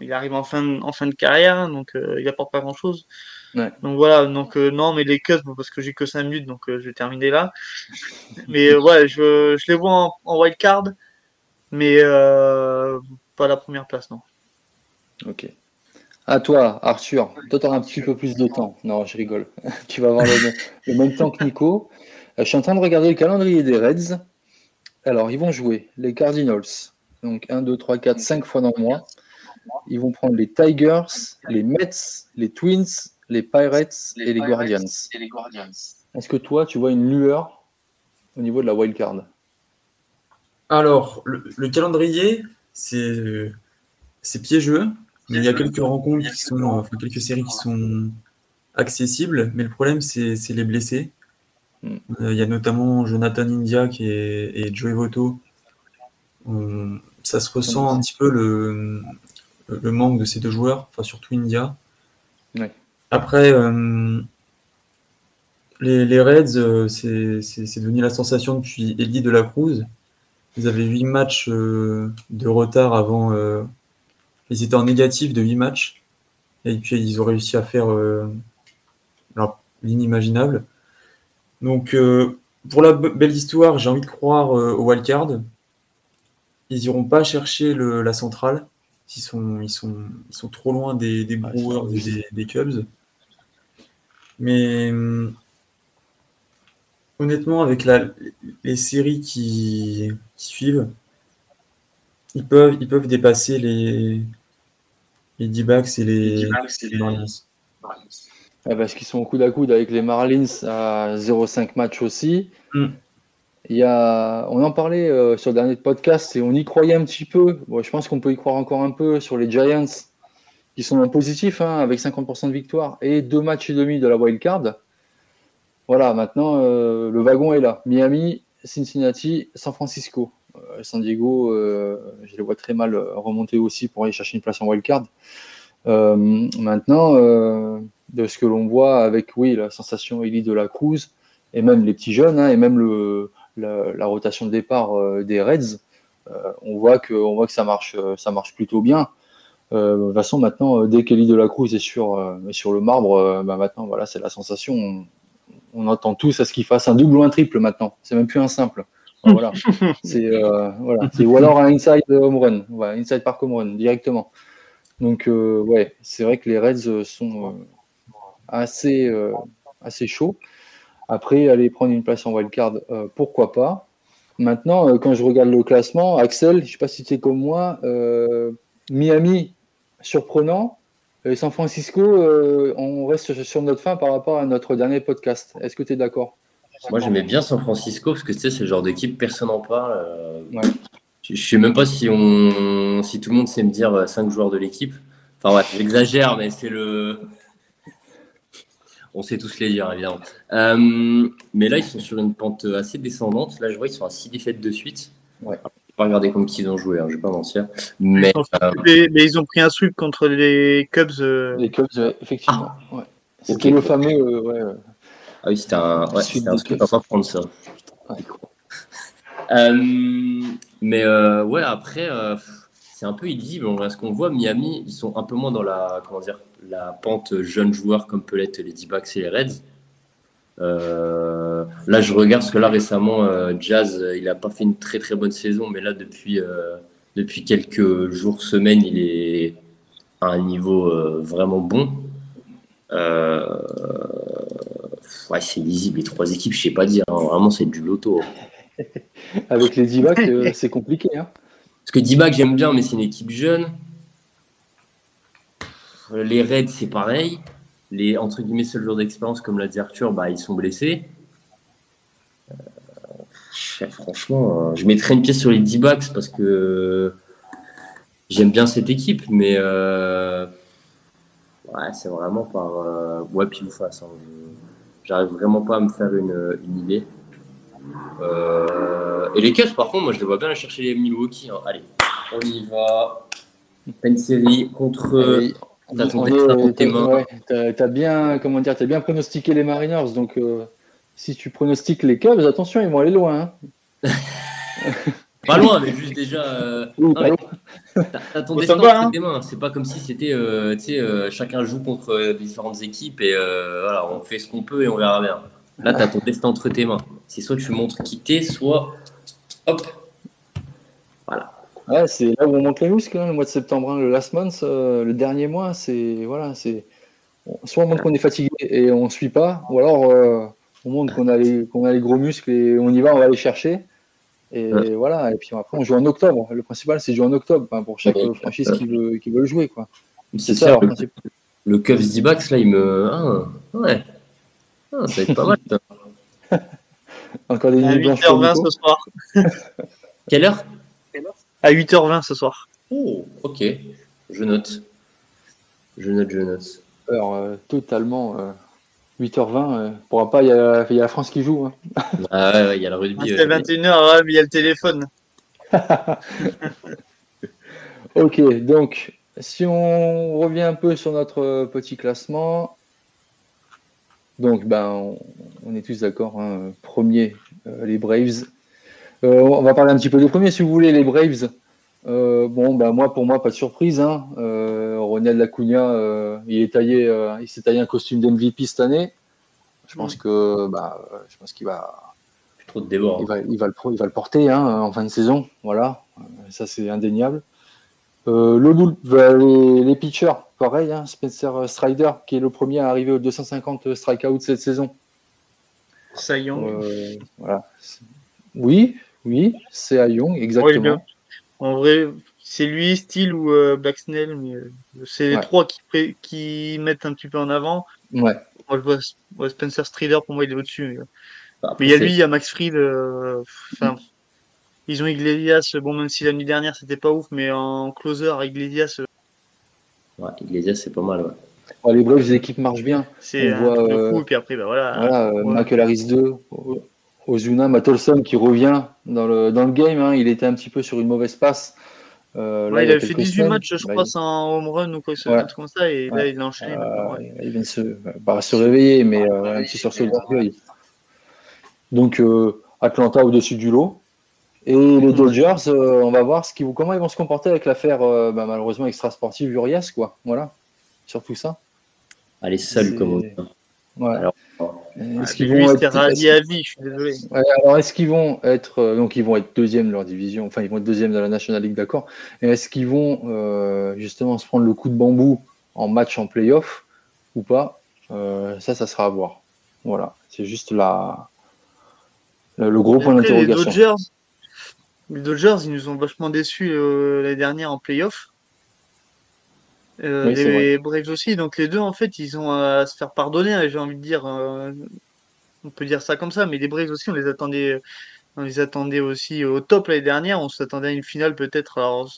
il arrive en fin de, en fin de carrière, donc il apporte pas grand Donc voilà, donc euh, non, mais les Cubs, parce que j'ai que 5 minutes, donc euh, je vais terminer là. Mais ouais, je, je, les vois en, en wild card, mais euh, pas la première place, non.
Ok. À toi, Arthur. Toi, tu auras un petit peu plus de temps. Non, je rigole. tu vas avoir le, même temps que Nico. je suis en train de regarder le calendrier des Reds. Alors, ils vont jouer les Cardinals. Donc 1, 2, 3, 4, 5 fois dans le mois. Ils vont prendre les Tigers, les Mets, les Twins, les Pirates, et, les Guardians. Est-ce que toi, tu vois une lueur au niveau de la wild card?
Alors, le, calendrier, c'est piégeux, mais il y a quelques rencontres qui sont, enfin, quelques séries qui sont accessibles, mais le problème, c'est les blessés. Hmm. Euh, il y a notamment Jonathan India qui est, et Joey Voto. ça se ressent un petit peu le, le manque de ces deux joueurs, enfin surtout India. Ouais. Après, euh, les, Reds, euh, c'est devenu la sensation depuis Elie de la Cruz. Ils avaient 8 matchs euh, de retard avant. ils étaient en négatif de 8 matchs. Et puis, ils ont réussi à faire l'inimaginable. Donc, pour la belle histoire, j'ai envie de croire au wildcard. Ils n'iront pas chercher la centrale. Ils sont, ils sont, ils sont trop loin des, des Brewers et des Cubs. Mais hum, honnêtement, avec les séries qui, suivent, ils peuvent, ils peuvent dépasser les, les D-backs et les, Marlins.
parce qu'ils sont au coude à coude avec les Marlins à 0,5 match aussi. Hum. Il y a, on en parlait euh, sur le dernier podcast et on y croyait un petit peu. je pense qu'on peut y croire encore un peu sur les Giants qui sont en positif, hein, avec 50% de victoire et deux matchs et demi de la wild card. Voilà, maintenant euh, le wagon est là. Miami, Cincinnati, San Francisco. Euh, San Diego, euh, je les vois très mal remonter aussi pour aller chercher une place en wild card. maintenant, de ce que l'on voit avec oui la sensation Ellie de la Cruz et même les petits jeunes hein, et même le, la, rotation de départ des Reds, on voit que on voit que ça marche ça marche plutôt bien. Euh, de toute façon, maintenant, euh, dès qu'Elie de la Cruz est sur, euh, sur le marbre, bah, maintenant, voilà, c'est la sensation. On, entend tous à ce qu'il fasse un double ou un triple maintenant. C'est même plus un simple. voilà. c'est voilà. ou alors un inside home run, voilà, inside park home run directement. Donc ouais, c'est vrai que les Reds sont assez assez chauds. Après, aller prendre une place en wildcard, pourquoi pas. Maintenant, quand je regarde le classement, Axel, je ne sais pas si tu es comme moi, Miami surprenant. Et San Francisco, euh, on reste sur notre fin par rapport à notre dernier podcast. Est-ce que tu es d'accord?
Moi, j'aimais bien San Francisco parce que tu sais, c'est le genre d'équipe, personne n'en parle. Euh, je ne sais même pas si, on, si tout le monde sait me dire 5 euh, joueurs de l'équipe. Enfin, ouais, j'exagère, mais c'est le. On sait tous les dire, évidemment. mais là, ils sont sur une pente assez descendante. Là, je vois, ils sont à 6 défaites de suite. Ouais pas regarder contre qui ils ont joué, hein, je vais pas mentir. Mais,
euh, mais, ils ont pris un sweep contre les Cubs. Euh.
Les Cubs, effectivement. Ah. Ouais. C'était le fameux. Euh, ouais,
ah oui, c'était un, ouais, c'était un sweep, pas prendre ça. mais ouais, après, c'est un peu illisible. Ce qu'on voit, Miami, ils sont un peu moins dans la, comment dire, la pente jeune joueur comme peut l'être les D-backs et les Reds. Euh, là, je regarde parce que là récemment, euh, Jazz, il n'a pas fait une très très bonne saison, mais là depuis euh, depuis quelques jours, semaines, il est à un niveau vraiment bon. ouais, c'est lisible les trois équipes, je sais pas dire. Hein. vraiment, c'est du loto.
Avec les D-backs, c'est compliqué. Hein.
Parce que D-back, j'aime bien, mais c'est une équipe jeune. Les Reds, c'est pareil les entre guillemets seuls joueurs d'expérience, comme l'a dit Arthur, bah, ils sont blessés. Euh, franchement, euh, je mettrais une pièce sur les D-backs parce que j'aime bien cette équipe, mais euh, ouais, c'est vraiment par ouais, puis ou face. Hein. J'arrive vraiment pas à me faire une, idée. et les Cavs, par contre, moi je les vois bien aller chercher les Milwaukee. Hein. Allez, on y va. Une série contre.
T'as bien, comment dire, as bien pronostiqué les Mariners, donc euh, si tu pronostiques les Cubs, attention, ils vont aller loin.
Hein. pas loin, mais juste déjà. Euh... T'as ton destin
hein.
tes mains. C'est pas comme si c'était, euh, tu sais, euh, chacun joue contre différentes équipes et voilà, on fait ce qu'on peut et on verra bien. Là, t'as ton destin entre tes mains. C'est soit tu montres qui t'es, soit hop, voilà.
Ouais, c'est là où on monte les muscles, hein, le mois de septembre, hein, le last month, euh, le dernier mois, c'est voilà, c'est soit on montre qu'on est fatigué et on ne suit pas, ou alors euh, on montre qu'on a les qu'on a les gros muscles et on y va, on va les chercher. Et voilà, et puis après on joue en octobre. Le principal c'est jouer en octobre pour chaque franchise qui veut qui veut le jouer quoi.
C'est ça. le, le Cubs D-Backs là, il me ah, ouais. Ah, ça va être pas mal.
Encore des 8h20 ce soir.
Quelle heure?
À 8h20 ce soir.
Oh, ok. Je note. Je note, je note.
Alors, euh, totalement. 8h20, euh, pourra pas, il y, a, la France qui joue. Hein.
Ah ouais, il y a le rugby.
C'est 21h, mais il y a le téléphone.
ok, donc, si on revient un peu sur notre petit classement, donc, ben, on, est tous d'accord. Hein, premier, euh, les Braves. Euh, on va parler un petit peu des premiers, si vous voulez, les Braves. Euh, bon, ben moi, pour moi, pas de surprise. Hein. Euh, Ronald Lacuna, il est taillé, il s'est taillé un costume d'MVP cette année. Je pense que, bah, je pense qu'il va,
trop de débord.
Il va, il va, le, il va le porter hein, en fin de saison. Voilà, ça c'est indéniable. le, bah, les, les, pitchers, pareil. Hein, Spencer Strider, qui est le premier à arriver aux 250 strikeouts cette saison.
Ça y
voilà. Oui, oui, c'est à Young, exactement.
en vrai, c'est lui, Steele ou euh, Blacksnell, mais euh, c'est les trois qui, qui mettent un petit peu en avant.
Ouais.
Moi, je vois Spencer Strider, pour moi, il est au-dessus. Mais, bah, il y a lui, il y a Max Fried. Euh, ils ont Iglesias. Bon, même si l'année dernière, c'était pas ouf, mais en closer, Iglesias.
Ouais, Iglesias, c'est pas mal.
les Braves, les équipes marchent bien.
C'est un voit, coup, et puis après, bah, voilà.
Voilà, Michael Harris 2, Ozuna Matolson qui revient dans le, dans le game. Hein. Il était un petit peu sur une mauvaise passe.
Euh, là, il, a fait 18 matchs, je crois, sans home run ou quoi que ce soit comme ça, et là, il enchaîne.
Euh, il vient de se, bah, se réveiller, mais euh, un petit sursaut d'orgueil. Donc, Atlanta au-dessus du lot. Et les hmm. Dodgers, on va voir ce qui, comment ils vont se comporter avec l'affaire, bah, malheureusement, extra-sportive Urias, quoi. Voilà, surtout ça.
Allez, salut, comment
alors, est-ce qu'ils vont être à vie, je suis désolé.
alors est-ce qu'ils vont être euh, donc ils vont être deuxième de leur division, enfin ils vont être deuxième de la National League, d'accord. Et est-ce qu'ils vont euh, justement se prendre le coup de bambou en match en playoff ou pas? Euh, Ça, ça sera à voir. Voilà, c'est juste la le gros point d'interrogation. Les
Dodgers, les Dodgers, ils nous ont vachement déçus l'année dernière en playoff. Euh, les Braves aussi, donc les deux en fait ils ont à se faire pardonner, hein, j'ai envie de dire, euh, on peut dire ça comme ça, mais les Braves aussi on les attendait, on les attendait aussi au top l'année dernière, on s'attendait à une finale peut-être, alors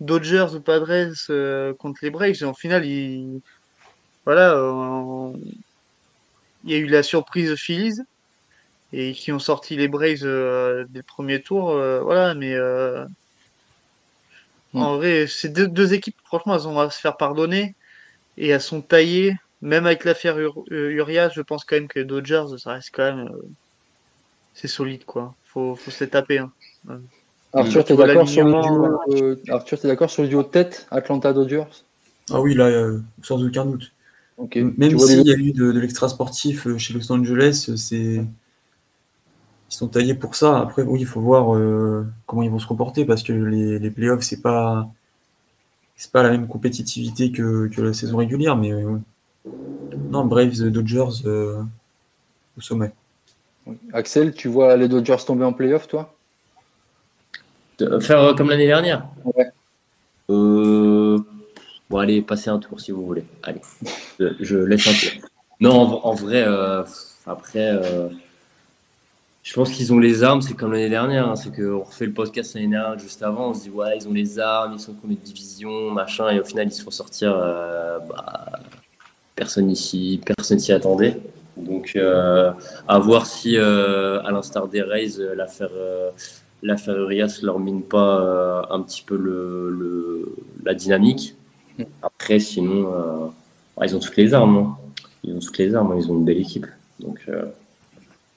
Dodgers ou Padres euh, contre les Braves, et en finale il, voilà, il y a eu la surprise Phillies et qui ont sorti les Braves des premiers tours, voilà, mais Mm. En vrai, ces deux, équipes, franchement, elles vont se faire pardonner et elles sont taillées. Même avec l'affaire Ur euh, Urias, je pense quand même que Dodgers, ça reste quand même. Euh, c'est solide, quoi. Faut, faut se les taper. Hein.
Arthur, tu es d'accord sur, euh, es d'accord sur le duo tête Atlanta Dodgers?
Ah oui, là, euh, sans aucun doute. Même s'il y a eu de, l'extra sportif chez Los Angeles, c'est ils sont taillés pour ça. Après, oui, il faut voir comment ils vont se comporter parce que les, les playoffs, c'est pas c'est pas la même compétitivité que, que la saison régulière, mais non, Braves Dodgers au sommet.
Axel, tu vois les Dodgers tomber en playoff, toi?
Faire euh, comme l'année dernière
Ouais.
Euh, bon, allez, passez un tour si vous voulez. Allez, je, laisse un tour. Non, en, vrai, euh, après, je pense qu'ils ont les armes, c'est comme l'année dernière. Hein, c'est qu'on refait le podcast l'année dernière, juste avant, on se dit, ouais, ils ont les armes, ils sont comme une division, machin, et au final, ils se font sortir. Bah, personne ici, personne s'y attendait. Donc, euh, à voir si, euh, à l'instar des Rays, euh, l'affaire l'affaire Urias leur mine pas un petit peu le, la dynamique. Après, sinon, ils ont toutes les armes. Hein. Ils ont toutes les armes, ils ont une belle équipe. Donc,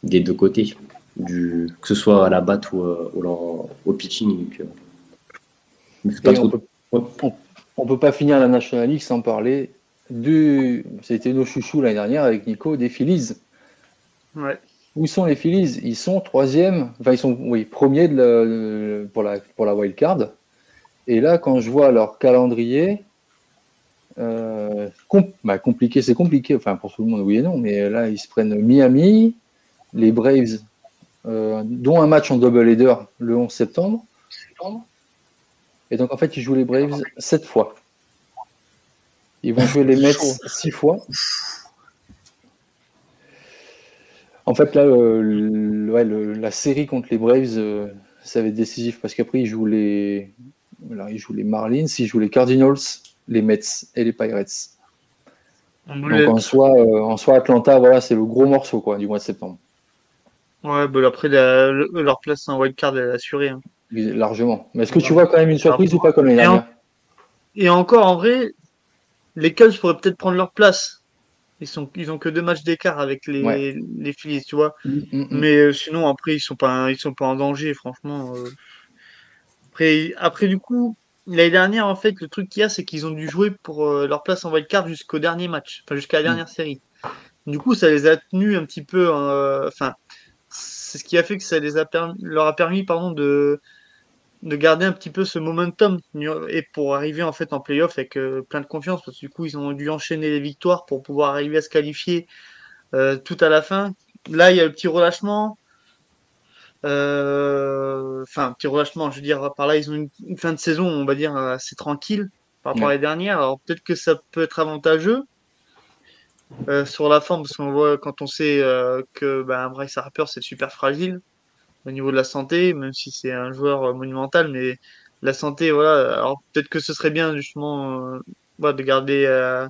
des deux côtés, du, que ce soit à la batte ou au, pitching.
on, peut, peut pas finir la National League sans parler du. C'était nos chouchous l'année dernière avec Nico, des Phillies. Où sont les Phillies? Ils sont troisième, enfin ils sont oui, premiers de pour, la, pour la wild card. Et là, quand je vois leur calendrier, euh, bah, compliqué, c'est compliqué, enfin pour tout le monde, oui et non, mais là, ils se prennent Miami, les Braves, euh, dont un match en double header le 11 septembre. Et donc, en fait, ils jouent les Braves sept fois. Ils vont jouer les Mets six fois. En fait, là, la série contre les Braves, euh, ça va être décisif parce qu'après, ils jouent les, ils jouent les Marlins, ils jouent les Cardinals, les Mets et les Pirates. Donc en soi, euh, en soi, Atlanta, voilà, c'est le gros morceau quoi, du mois de septembre.
Ouais, bah après, leur place en wildcard est assurée. Hein.
Largement. Mais est-ce que tu vois quand même une surprise ou pas comme les
dernières Et encore, en vrai, les Cubs pourraient peut-être prendre leur place. Ils sont, ils ont que deux matchs d'écart avec les, les Phillies, tu vois. Mm, mm, mm. Mais euh, sinon, après, ils sont pas, ils sont pas en danger, franchement. Euh. Après, après, du coup, l'année dernière, en fait, le truc qu'il y a, c'est qu'ils ont dû jouer pour euh, leur place en wildcard jusqu'au dernier match, enfin jusqu'à la dernière série. Du coup, ça les a tenus un petit peu. Enfin, c'est ce qui a fait que ça les a leur a permis, pardon, de de garder un petit peu ce momentum et pour arriver en fait en playoff avec euh, plein de confiance parce que du coup ils ont dû enchaîner les victoires pour pouvoir arriver à se qualifier euh, tout à la fin. Là il y a le petit relâchement. Euh, enfin, petit relâchement, je veux dire, par là ils ont une, fin de saison, on va dire, assez tranquille par rapport à les dernières. Alors peut-être que ça peut être avantageux. Sur la forme, parce qu'on voit quand on sait que ben, Bryce Harper c'est super fragile, au niveau de la santé, même si c'est un joueur euh, monumental, mais la santé, voilà. Alors peut-être que ce serait bien justement euh, de garder euh,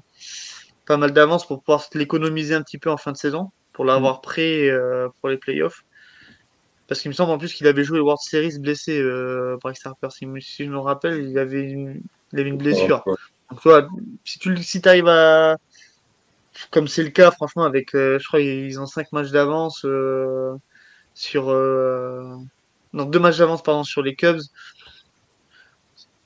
pas mal d'avance pour pouvoir l'économiser un petit peu en fin de saison, pour l'avoir mm. prêt pour les playoffs. Parce qu'il me semble en plus qu'il avait joué World Series blessé, Bryce Harper. Si, je me rappelle, il avait une, il avait une blessure. Donc, toi, si tu si arrives à. Comme c'est le cas, franchement, avec. je crois qu'ils ont 5 matchs d'avance sur euh... deux matchs d'avance pardon sur les Cubs.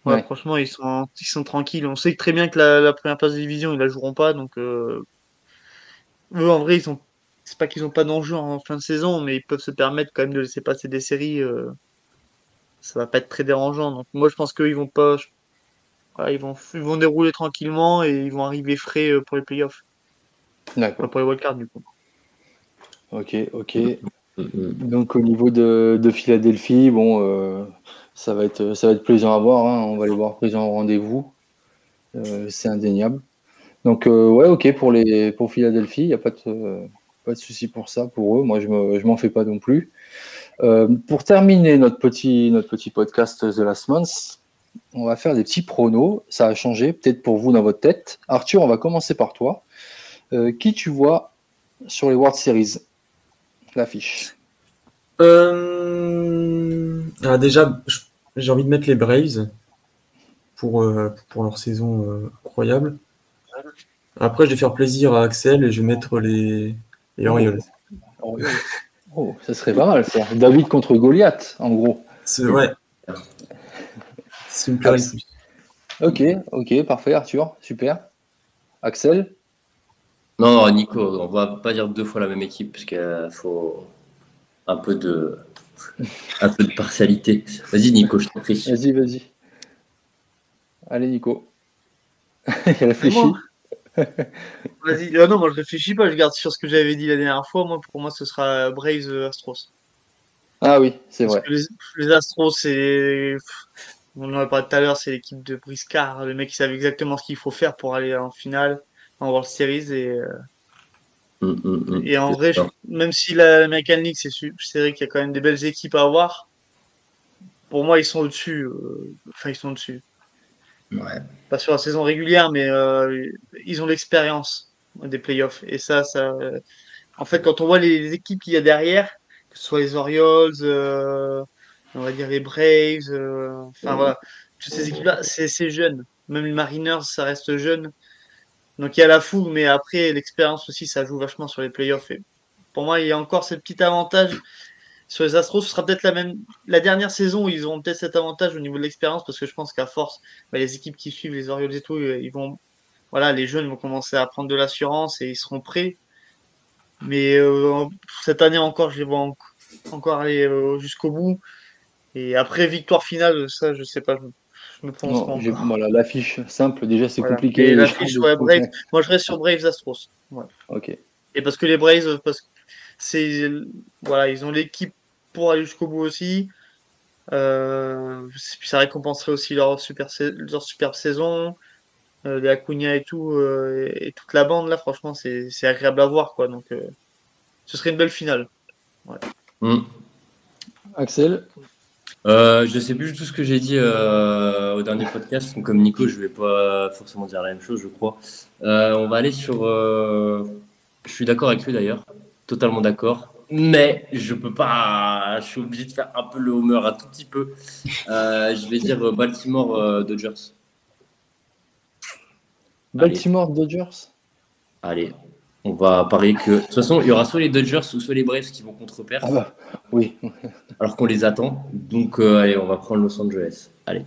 Franchement, ils sont, ils sont tranquilles. On sait très bien que la, première place de division, ils la joueront pas. Donc, euh... eux, en vrai, ils sont. C'est pas qu'ils ont pas d'enjeu en fin de saison, mais ils peuvent se permettre quand même de laisser passer des séries. Euh... Ça va pas être très dérangeant. Donc, moi, je pense qu'ils vont pas. ils, vont, ils vont dérouler tranquillement et ils vont arriver frais euh, pour les playoffs.
D'accord.
Pour les wildcards, du coup.
Ok, ok. Mm-hmm. Donc au niveau de, Philadelphie, bon, euh, ça va être ça va être plaisant à voir. Hein. On va les voir présents au rendez-vous. Euh, c'est indéniable. Donc euh, ouais, ok pour les pour Philadelphie, il n'y a pas de pas de souci pour ça pour eux. Moi, je ne m'en fais pas non plus. pour terminer notre petit notre petit podcast The Last Month, on va faire des petits pronos. Ça a changé peut-être pour vous dans votre tête. Arthur, on va commencer par toi. Qui tu vois sur les World Series? L'affiche
euh... Ah, déjà, j'ai envie de mettre les Braves pour, euh, pour leur saison euh, incroyable. Après, je vais faire plaisir à Axel et je vais mettre les, les Orioles.
Oh, ça serait pas mal, ça. David contre Goliath, en gros.
C'est vrai. C'est une plus.
Ok, ok, parfait, Arthur, super. Axel?
Non, non, Nico, on va pas dire deux fois la même équipe parce qu'il faut un peu de un peu de partialité. Vas-y, Nico, je t'en prie.
Vas-y, vas-y. Allez, Nico. Il réfléchit.
Vas-y, euh, non, moi je réfléchis pas, je garde sur ce que j'avais dit la dernière fois. Moi, pour moi, ce sera Braves euh, Astros.
Ah oui, c'est vrai.
que les, les Astros, c'est. On en a parlé tout à l'heure, c'est l'équipe de Briscard. Le mec, il savait exactement ce qu'il faut faire pour aller en finale, en World Series. Et, euh,
Hum, hum, hum.
et en vrai, je- même si l'American League, c'est su- c'est vrai qu'il y a quand même des belles équipes à avoir, pour moi, ils sont au-dessus. euh, Enfin, ils sont au-dessus.
Ouais.
Pas sur la saison régulière, mais euh, ils ont l'expérience des playoffs. Et ça, ça. En fait, quand on voit les, les équipes qu'il y a derrière, que ce soit les Orioles, euh, on va dire les Braves, euh, enfin voilà, toutes ces équipes-là, c'est c'est jeune. Même les Mariners, ça reste jeune. Donc il y a la fougue, mais après, l'expérience aussi, ça joue vachement sur les playoffs. Et pour moi, il y a encore ce petit avantage. Sur les Astros, ce sera peut-être la même. La dernière saison, où ils auront peut-être cet avantage au niveau de l'expérience, parce que je pense qu'à force, bah, les équipes qui suivent les Orioles et tout, euh, ils vont, voilà, les jeunes vont commencer à prendre de l'assurance et ils seront prêts. Mais euh, cette année encore, je les vois en- encore aller euh, jusqu'au bout. Et après victoire finale, ça, je sais pas, je, prononce
Non, voilà, l'affiche simple, déjà c'est
Voilà.
compliqué.
Et
les
l'affiche,
choses
ouais,
de-
Braves. Moi, je reste sur Braves Astros. Ouais.
Ok.
Et parce que les Braves, parce que c'est voilà, ils ont l'équipe pour aller jusqu'au bout aussi. Euh, puis ça récompenserait aussi leur super leur superbe saison. Euh, les Acuna et tout euh, et, et toute la bande là, franchement, c'est c'est agréable à voir quoi. Donc, euh, ce serait une belle finale.
Hum.
Axel?
Euh, je sais plus du tout ce que j'ai dit euh, au dernier podcast. Donc, comme Nico, je vais pas forcément dire la même chose, je crois. Euh, on va aller sur. Je suis d'accord avec lui d'ailleurs, totalement d'accord. Mais je peux pas. Je suis obligé de faire un peu le homer un tout petit peu. Je vais dire Baltimore Dodgers.
Baltimore Dodgers?
Allez, on va parier que. De toute façon, il y aura soit les Dodgers ou soit les Braves qui vont contre-perdre,
Ah bah, oui.
alors qu'on les attend. Donc, euh, allez, on va prendre Los Angeles. Allez.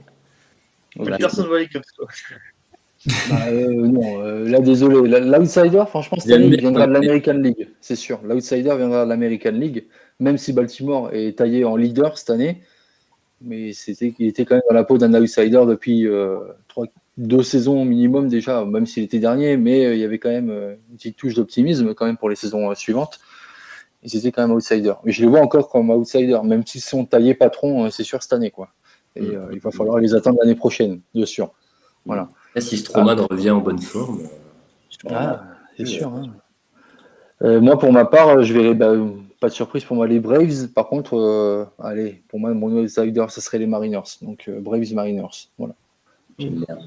Voilà.
Personne ne va les Cubs. quoi.
Bah, euh, non, euh, là désolé. La- L'outsider, franchement, cette année, viendra de l'American League, c'est sûr. L'outsider viendra de l'American League, même si Baltimore est taillé en leader cette année. Mais c'était, il était quand même dans la peau d'un outsider depuis euh, trois, deux saisons minimum déjà, même s'il était dernier. Mais euh, il y avait quand même euh, une petite touche d'optimisme quand même pour les saisons euh, suivantes. Et c'était quand même outsider. Mais je les vois encore comme outsider, même s'ils sont taillés patrons, euh, c'est sûr cette année quoi. Et
Mm.
euh, il va falloir les attendre l'année prochaine, bien sûr. Voilà.
Là, si Stroman revient en bonne forme.
Ah, c'est sûr. hein. Euh, moi, pour ma part, je verrais bah, pas de surprise pour moi les Braves. Par contre, euh, allez, pour moi, mon outsider, ce serait les Mariners. Donc, euh, Braves Mariners. Voilà.
J'aime bien.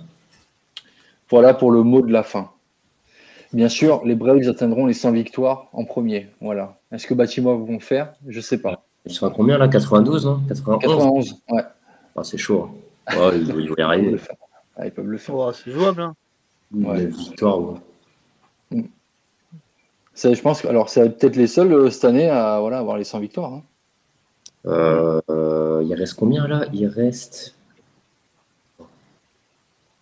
Voilà pour le mot de la fin. Bien sûr, les Braves atteindront les 100 victoires en premier. Voilà. Est-ce que Baltimore vont le faire? Je sais pas.
Ils sont à combien là? 92, non? 91
91, ouais.
Ah, C'est chaud. hein. Ils, vont- ils vont y
Ils peuvent le
arriver.
faire. Ah, ils peuvent le faire.
Oh, c'est jouable. Hein.
Ouais.
Victoire. ouais.
Ça, je pense que, alors, c'est peut-être les seuls euh, cette année à voilà, avoir les 100 victoires. hein.
Euh, euh, il reste combien là? Il reste.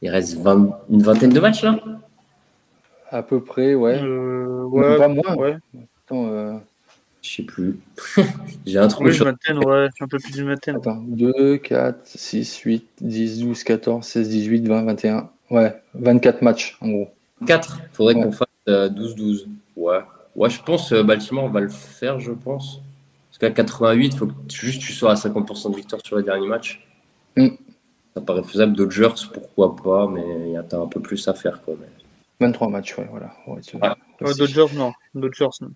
Il reste 20 une vingtaine de matchs là?
À peu près, ouais.
Euh, ouais,
pas moins.
ouais.
Attends, euh,
Je sais plus. J'ai un trou.
Oui, vingtaine, ouais, un peu plus d'une vingtaine.
Attends, 2, 4, 6, 8, 10, 12, 14, 16, 18, 20, 21. Ouais, 24 matchs en gros.
4. Faudrait
Ouais.
qu'on fasse euh, 12-12. Ouais. Ouais, je pense euh, Baltimore va le faire, je pense. Parce qu'à 88, il faut que tu- juste tu sois à 50% de victoire sur les derniers matchs.
Mm.
Ça paraît faisable. Dodgers, pourquoi pas, mais il y a t'as un peu plus à faire. Quoi, mais...
23 matchs, ouais, voilà. Ouais,
Ouais.
Ouais, Dodgers, non. Dodgers, non.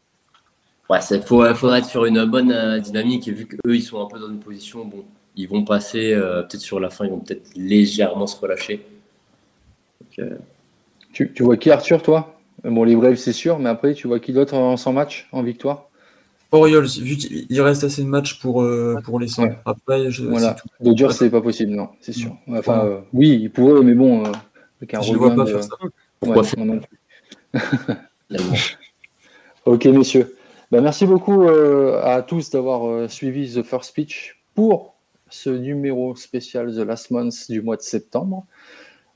Ouais, il faudra être sur une bonne euh, dynamique et vu qu'eux, ils sont un peu dans une position, bon, ils vont passer, euh, peut-être sur la fin, ils vont peut-être légèrement se relâcher. Donc, euh,
Tu, tu vois qui, Arthur, toi? Bon, les Braves, c'est sûr, mais après, tu vois qui d'autre en 100 matchs en victoire?
Orioles, vu qu'il reste assez de matchs pour, euh, pour les 100.
Ouais.
Après, je,
Voilà.
c'est tout.
Dodgers, c'est pas possible, non, c'est sûr. Enfin,
Ouais.
euh, oui, ils pourraient, mais bon, euh, avec un
je ne vois pas
de-
faire ça.
Pourquoi
Ouais,
faire
moi non plus. Ok, messieurs. Ben, merci beaucoup euh, à tous d'avoir euh, suivi The First Speech pour ce numéro spécial The Last Month du mois de septembre.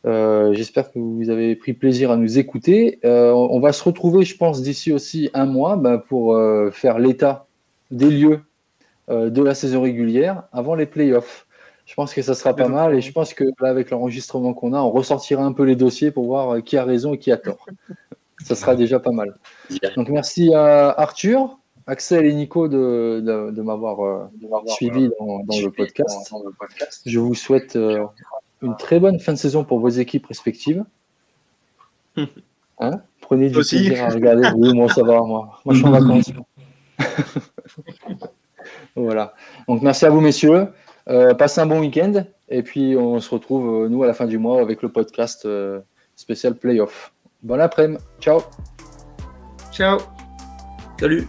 Euh, j'espère que vous avez pris plaisir à nous écouter. Euh, on va se retrouver, je pense, d'ici aussi un mois bah, pour euh, faire l'état des lieux de la saison régulière avant les playoffs. Je pense que ça sera pas mal et je pense que là, avec l'enregistrement qu'on a, on ressortira un peu les dossiers pour voir qui a raison et qui a tort. ça sera déjà pas mal. Donc merci à Arthur, Axel et Nico de, m'avoir suivi dans, le podcast. Je vous souhaite une très bonne fin de saison pour vos équipes respectives. Hein? Prenez du plaisir à regarder. Oui, moi ça va, moi. Moi je suis en vacances. voilà. Donc merci à vous messieurs. Euh, passez un bon week-end et puis on se retrouve euh, nous à la fin du mois avec le podcast euh, spécial playoff. Bon après-midi. Ciao.
Ciao.
Salut.